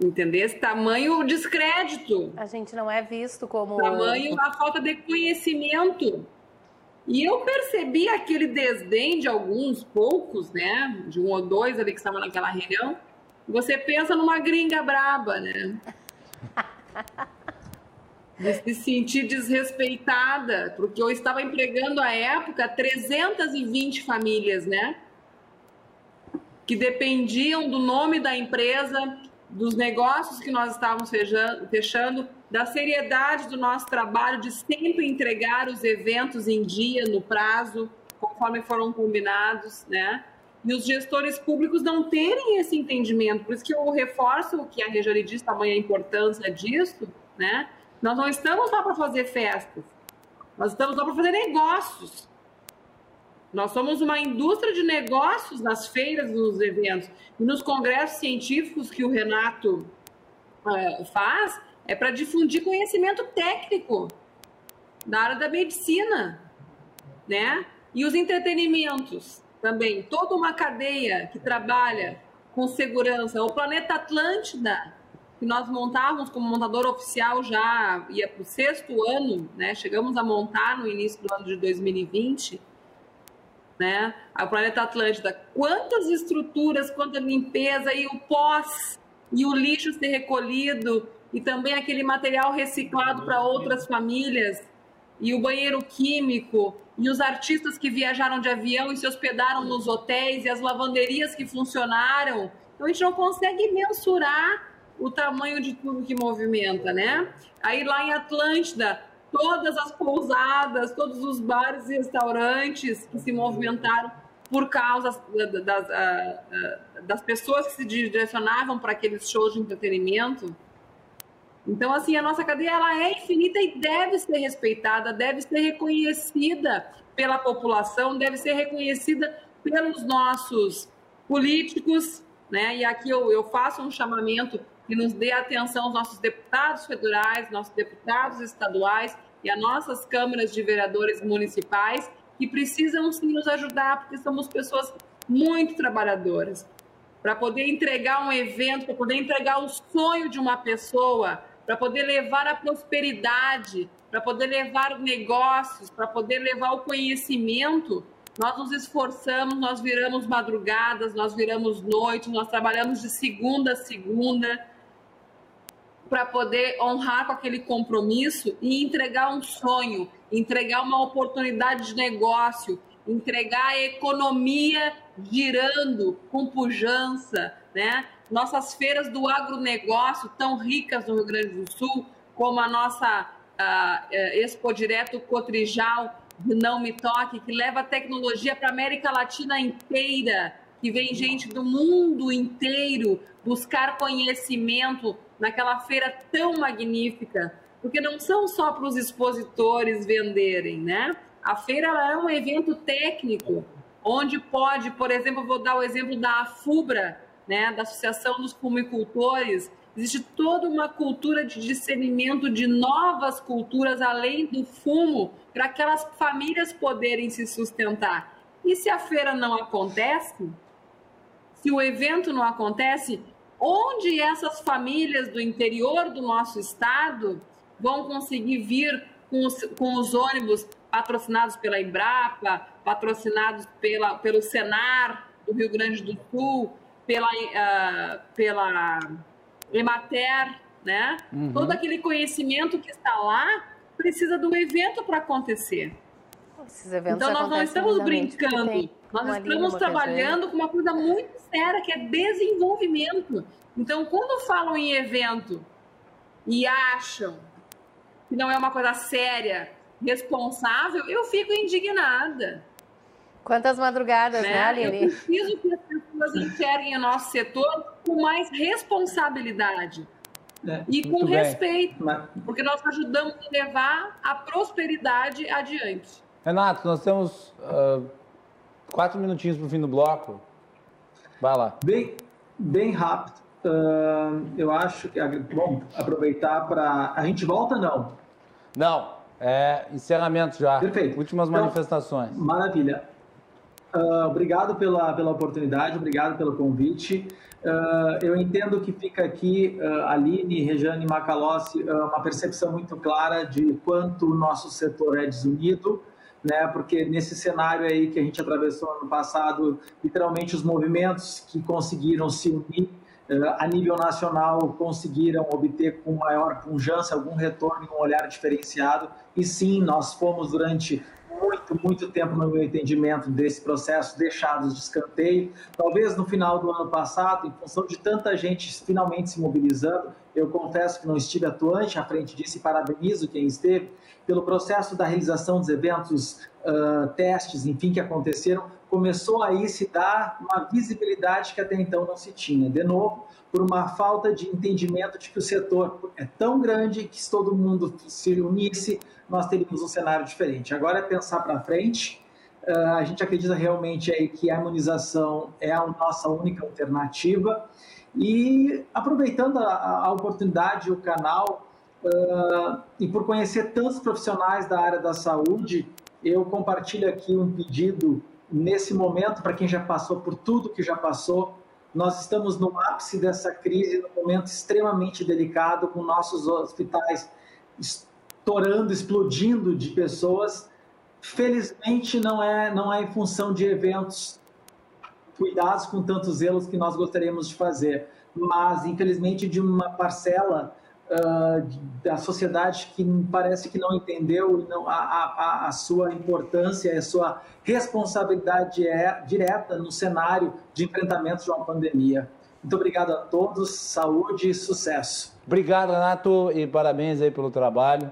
S4: Entender esse tamanho descrédito.
S3: A gente não é visto como.
S4: Tamanho a falta de conhecimento. E eu percebi aquele desdém de alguns poucos, né? De um ou dois ali que estavam naquela reunião. Você pensa numa gringa braba, né? De se sentir desrespeitada, porque eu estava empregando à época 320 famílias, né? Que dependiam do nome da empresa, dos negócios que nós estávamos fechando, da seriedade do nosso trabalho de sempre entregar os eventos em dia, no prazo, conforme foram combinados, né? E os gestores públicos não terem esse entendimento. Por isso que eu reforço o que a Rejane disse, tamanha a importância disso, né? Nós não estamos lá para fazer festas. Nós estamos lá para fazer negócios. Nós somos uma indústria de negócios nas feiras, nos eventos. E nos congressos científicos que o Renato uh, faz, é para difundir conhecimento técnico da área da medicina, né? E os entretenimentos também, toda uma cadeia que trabalha com segurança. O Planeta Atlântida, que nós montávamos como montador oficial já ia para o sexto ano, né? Chegamos a montar no início do ano de 2020, né? O Planeta Atlântida, quantas estruturas, quanta limpeza e o pós e o lixo ser recolhido e também aquele material reciclado para outras famílias, e o banheiro químico, e os artistas que viajaram de avião e se hospedaram nos hotéis, e as lavanderias que funcionaram. Então a gente não consegue mensurar o tamanho de tudo que movimenta, né? Aí lá em Atlântida, todas as pousadas, todos os bares e restaurantes que se movimentaram por causa das, das, das pessoas que se direcionavam para aqueles shows de entretenimento. Então, assim, a nossa cadeia ela é infinita e deve ser respeitada, deve ser reconhecida pela população, deve ser reconhecida pelos nossos políticos, né? E aqui eu, eu faço um chamamento que nos dê atenção aos nossos deputados federais, nossos deputados estaduais e as nossas câmaras de vereadores municipais, que precisam sim nos ajudar, porque somos pessoas muito trabalhadoras. Para poder entregar um evento, para poder entregar o sonho de uma pessoa, para poder levar a prosperidade, para poder levar negócios, para poder levar o conhecimento, nós nos esforçamos, nós viramos madrugadas, nós viramos noite, nós trabalhamos de segunda a segunda para poder honrar com aquele compromisso e entregar um sonho, entregar uma oportunidade de negócio, entregar a economia girando com pujança, né? Nossas feiras do agronegócio tão ricas no Rio Grande do Sul, como a nossa uh, Expo Direto Cotrijal, Não Me Toque, que leva tecnologia para a América Latina inteira, que vem gente do mundo inteiro buscar conhecimento naquela feira tão magnífica, porque não são só para os expositores venderem, né? A feira é um evento técnico onde pode, por exemplo, vou dar o exemplo da FUBRA, né, da Associação dos Fumicultores, existe toda uma cultura de discernimento de novas culturas além do fumo, para aquelas famílias poderem se sustentar. E se a feira não acontece, se o evento não acontece, onde essas famílias do interior do nosso estado vão conseguir vir com os, com os ônibus patrocinados pela Embrapa, patrocinados pela, pelo Senar do Rio Grande do Sul, pela, uh, pela Emater, né? Uhum. Todo aquele conhecimento que está lá precisa do evento para acontecer. então nós não estamos brincando, nós estamos trabalhando com uma coisa muito séria que é desenvolvimento. Então, quando falam em evento e acham que não é uma coisa séria, responsável, eu fico indignada.
S3: Quantas madrugadas, né, né Aline?
S4: Eu preciso que as pessoas enxerguem o nosso setor com mais responsabilidade. É, e com respeito, bem. porque nós ajudamos a levar a prosperidade adiante.
S1: Renato, nós temos uh, quatro minutinhos para o fim do bloco. Vai lá.
S5: Bem, bem rápido. Uh, eu acho que. Bom, aproveitar para. A gente volta, não?
S1: Não. É encerramento já.
S5: Perfeito.
S1: Últimas então, manifestações.
S5: Maravilha. Uh, obrigado pela, pela oportunidade, obrigado pelo convite. Uh, eu entendo que fica aqui, uh, Aline, Rejane Macalossi, uh, uma percepção muito clara de quanto o nosso setor é desunido, né? porque nesse cenário aí que a gente atravessou ano passado, literalmente os movimentos que conseguiram se unir a nível nacional conseguiram obter com maior pujança algum retorno e um olhar diferenciado. E sim, nós fomos durante muito, muito tempo, no meu entendimento, desse processo deixados de escanteio. Talvez no final do ano passado, em função de tanta gente finalmente se mobilizando, eu confesso que não estive atuante à frente disso e parabenizo quem esteve, pelo processo da realização dos eventos, uh, testes, enfim, que aconteceram, começou aí se dar uma visibilidade que até então não se tinha. De novo, por uma falta de entendimento de que o setor é tão grande que se todo mundo se unisse, nós teríamos um cenário diferente. Agora é pensar para frente. Uh, a gente acredita realmente aí que a imunização é a nossa única alternativa. E aproveitando a, a oportunidade, o canal, uh, e por conhecer tantos profissionais da área da saúde, eu compartilho aqui um pedido nesse momento para quem já passou por tudo que já passou. Nós estamos no ápice dessa crise, num momento extremamente delicado, com nossos hospitais estourando, explodindo de pessoas. Felizmente não é não é em função de eventos cuidados com tantos zelos que nós gostaríamos de fazer, mas infelizmente de uma parcela uh, da sociedade que parece que não entendeu não, a, a, a sua importância, a sua responsabilidade é, direta no cenário de enfrentamento de uma pandemia. Muito obrigado a todos, saúde e sucesso.
S1: Obrigado, Renato, e parabéns aí pelo trabalho.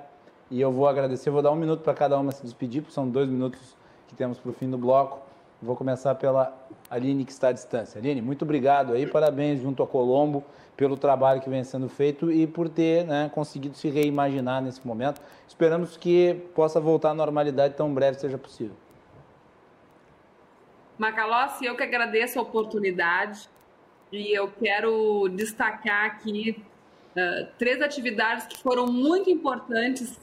S1: E eu vou agradecer, vou dar um minuto para cada uma se despedir, porque são dois minutos que temos para o fim do bloco. Vou começar pela Aline, que está à distância. Aline, muito obrigado aí, parabéns junto a Colombo pelo trabalho que vem sendo feito e por ter né, conseguido se reimaginar nesse momento. Esperamos que possa voltar à normalidade tão breve seja possível.
S4: Macalossi, eu que agradeço a oportunidade e eu quero destacar aqui uh, três atividades que foram muito importantes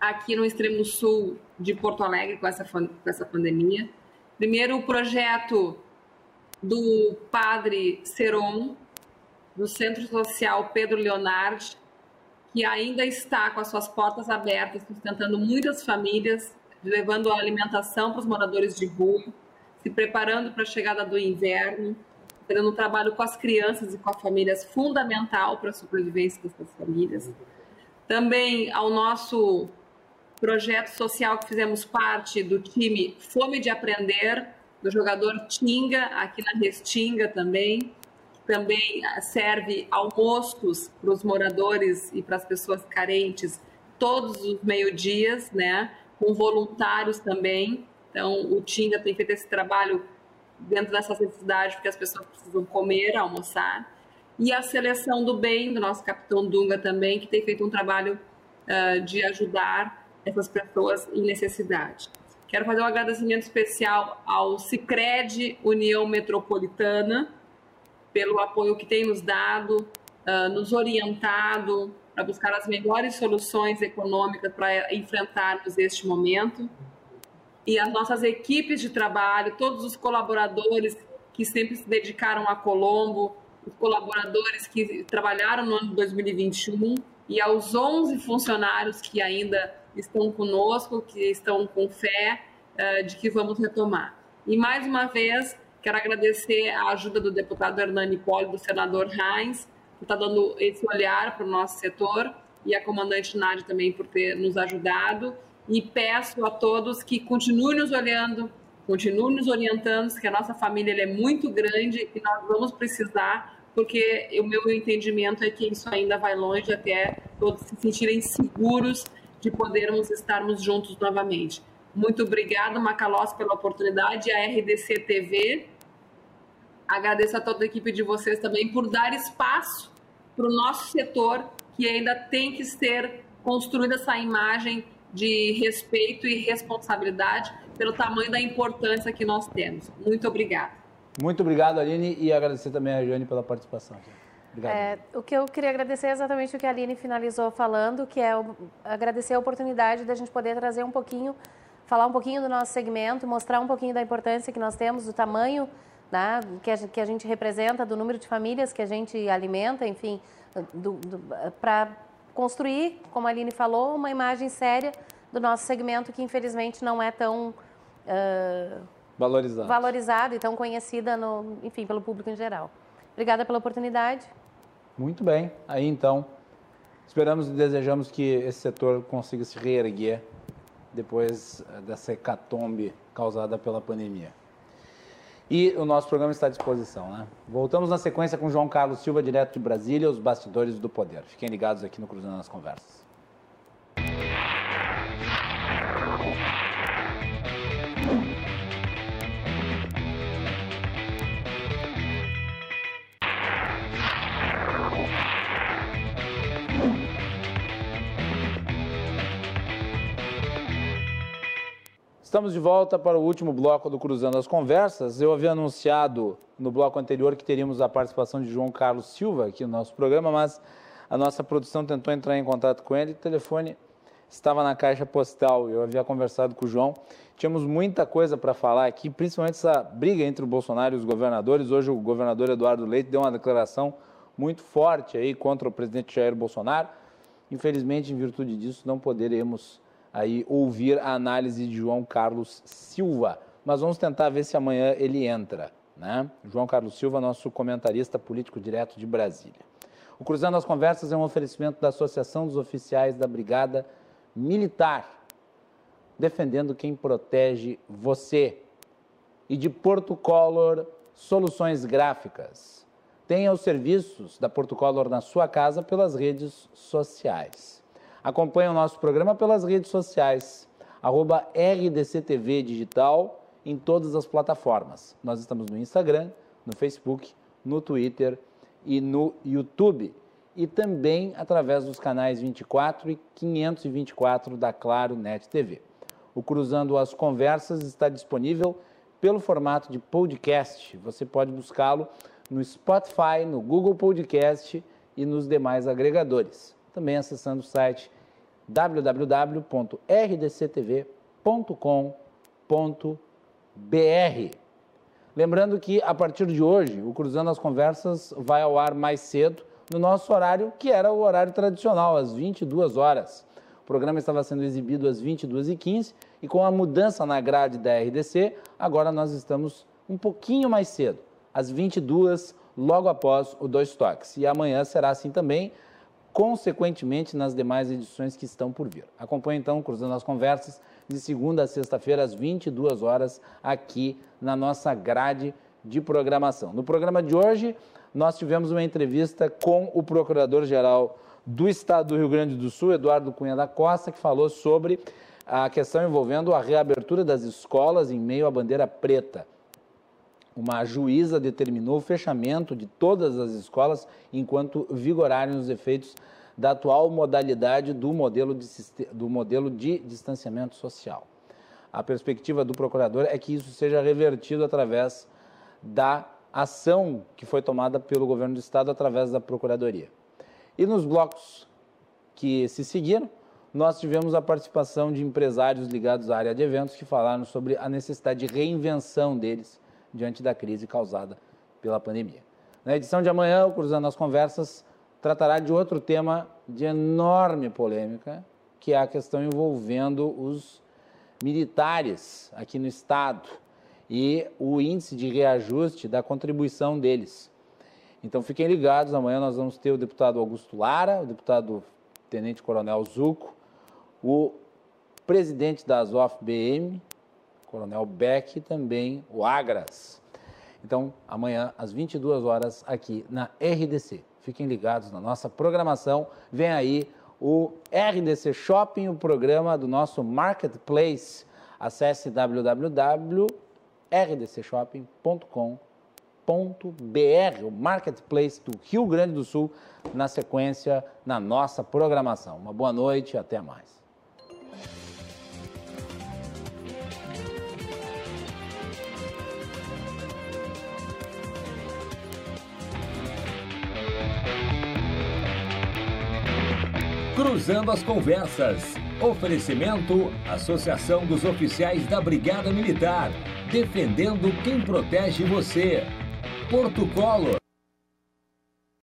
S4: aqui no extremo sul de Porto Alegre com essa, com essa pandemia. Primeiro, o projeto do padre Seron, do Centro Social Pedro Leonardi, que ainda está com as suas portas abertas, sustentando muitas famílias, levando a alimentação para os moradores de rua, se preparando para a chegada do inverno, fazendo um trabalho com as crianças e com as famílias fundamental para a sobrevivência dessas famílias. Também ao nosso projeto social que fizemos parte do time Fome de Aprender, do jogador Tinga, aqui na Restinga também. Também serve almoços para os moradores e para as pessoas carentes todos os meio-dias, né? Com voluntários também. Então, o Tinga tem feito esse trabalho dentro dessa necessidade, porque as pessoas precisam comer, almoçar. E a seleção do bem, do nosso capitão Dunga também, que tem feito um trabalho uh, de ajudar essas pessoas em necessidade. Quero fazer um agradecimento especial ao Cicred União Metropolitana pelo apoio que tem nos dado, uh, nos orientado para buscar as melhores soluções econômicas para enfrentarmos este momento. E as nossas equipes de trabalho, todos os colaboradores que sempre se dedicaram a Colombo, os colaboradores que trabalharam no ano de 2021 e aos 11 funcionários que ainda estão conosco, que estão com fé uh, de que vamos retomar. E mais uma vez, quero agradecer a ajuda do deputado Hernani Poli, do senador Reins, que está dando esse olhar para o nosso setor, e a comandante Nádia também por ter nos ajudado. E peço a todos que continuem nos olhando, continuem nos orientando, que a nossa família é muito grande e nós vamos precisar, porque o meu entendimento é que isso ainda vai longe até todos se sentirem seguros de podermos estarmos juntos novamente. Muito obrigada, Macalós, pela oportunidade, a RDC TV. Agradeço a toda a equipe de vocês também por dar espaço para o nosso setor, que ainda tem que ser construída essa imagem de respeito e responsabilidade pelo tamanho da importância que nós temos. Muito obrigada.
S1: Muito obrigado, Aline, e agradecer também a Jane pela participação.
S3: É, o que eu queria agradecer é exatamente o que a Aline finalizou falando, que é o, agradecer a oportunidade da gente poder trazer um pouquinho, falar um pouquinho do nosso segmento, mostrar um pouquinho da importância que nós temos, do tamanho né, que, a, que a gente representa, do número de famílias que a gente alimenta, enfim, para construir, como a Aline falou, uma imagem séria do nosso segmento que infelizmente não é tão uh,
S1: valorizado.
S3: valorizado e tão conhecida, no, enfim, pelo público em geral. Obrigada pela oportunidade.
S1: Muito bem. Aí então, esperamos e desejamos que esse setor consiga se reerguer depois eh, dessa hecatombe causada pela pandemia. E o nosso programa está à disposição, né? Voltamos na sequência com João Carlos Silva, direto de Brasília, os bastidores do poder. Fiquem ligados aqui no Cruzando nas Conversas. Estamos de volta para o último bloco do Cruzando as Conversas. Eu havia anunciado no bloco anterior que teríamos a participação de João Carlos Silva aqui no nosso programa, mas a nossa produção tentou entrar em contato com ele. O telefone estava na caixa postal. Eu havia conversado com o João. Tínhamos muita coisa para falar aqui, principalmente essa briga entre o Bolsonaro e os governadores. Hoje o governador Eduardo Leite deu uma declaração muito forte aí contra o presidente Jair Bolsonaro. Infelizmente, em virtude disso, não poderemos aí ouvir a análise de João Carlos Silva. Mas vamos tentar ver se amanhã ele entra. Né? João Carlos Silva, nosso comentarista político direto de Brasília. O Cruzando as Conversas é um oferecimento da Associação dos Oficiais da Brigada Militar, defendendo quem protege você. E de Porto Color Soluções Gráficas. Tenha os serviços da Porto Color na sua casa pelas redes sociais. Acompanhe o nosso programa pelas redes sociais, arroba RDCTV Digital, em todas as plataformas. Nós estamos no Instagram, no Facebook, no Twitter e no YouTube. E também através dos canais 24 e 524 da Claro Net TV. O Cruzando as Conversas está disponível pelo formato de podcast. Você pode buscá-lo no Spotify, no Google Podcast e nos demais agregadores. Também acessando o site www.rdctv.com.br. Lembrando que a partir de hoje, o Cruzando as Conversas vai ao ar mais cedo, no nosso horário, que era o horário tradicional, às 22 horas. O programa estava sendo exibido às 22h15 e com a mudança na grade da RDC, agora nós estamos um pouquinho mais cedo, às 22 logo após o Dois Toques. E amanhã será assim também, consequentemente nas demais edições que estão por vir. Acompanhe então Cruzando as Conversas de segunda a sexta-feira às 22 horas aqui na nossa grade de programação. No programa de hoje, nós tivemos uma entrevista com o Procurador-Geral do Estado do Rio Grande do Sul, Eduardo Cunha da Costa, que falou sobre a questão envolvendo a reabertura das escolas em meio à bandeira preta. Uma juíza determinou o fechamento de todas as escolas enquanto vigorarem os efeitos da atual modalidade do modelo de, do modelo de distanciamento social. a perspectiva do procurador é que isso seja revertido através da ação que foi tomada pelo governo do estado através da procuradoria. E nos blocos que se seguiram, nós tivemos a participação de empresários ligados à área de eventos que falaram sobre a necessidade de reinvenção deles diante da crise causada pela pandemia. Na edição de amanhã, o Cruzando as Conversas tratará de outro tema de enorme polêmica, que é a questão envolvendo os militares aqui no Estado e o índice de reajuste da contribuição deles. Então fiquem ligados, amanhã nós vamos ter o deputado Augusto Lara, o deputado Tenente Coronel Zuco, o presidente da Azof BM, Coronel Beck e também o Agras. Então, amanhã às 22 horas aqui na RDC. Fiquem ligados na nossa programação. Vem aí o RDC Shopping, o programa do nosso Marketplace. Acesse www.rdcshopping.com.br, o Marketplace do Rio Grande do Sul, na sequência na nossa programação. Uma boa noite e até mais.
S6: Cruzando as Conversas. Oferecimento: Associação dos Oficiais da Brigada Militar. Defendendo quem protege você. Porto Colo.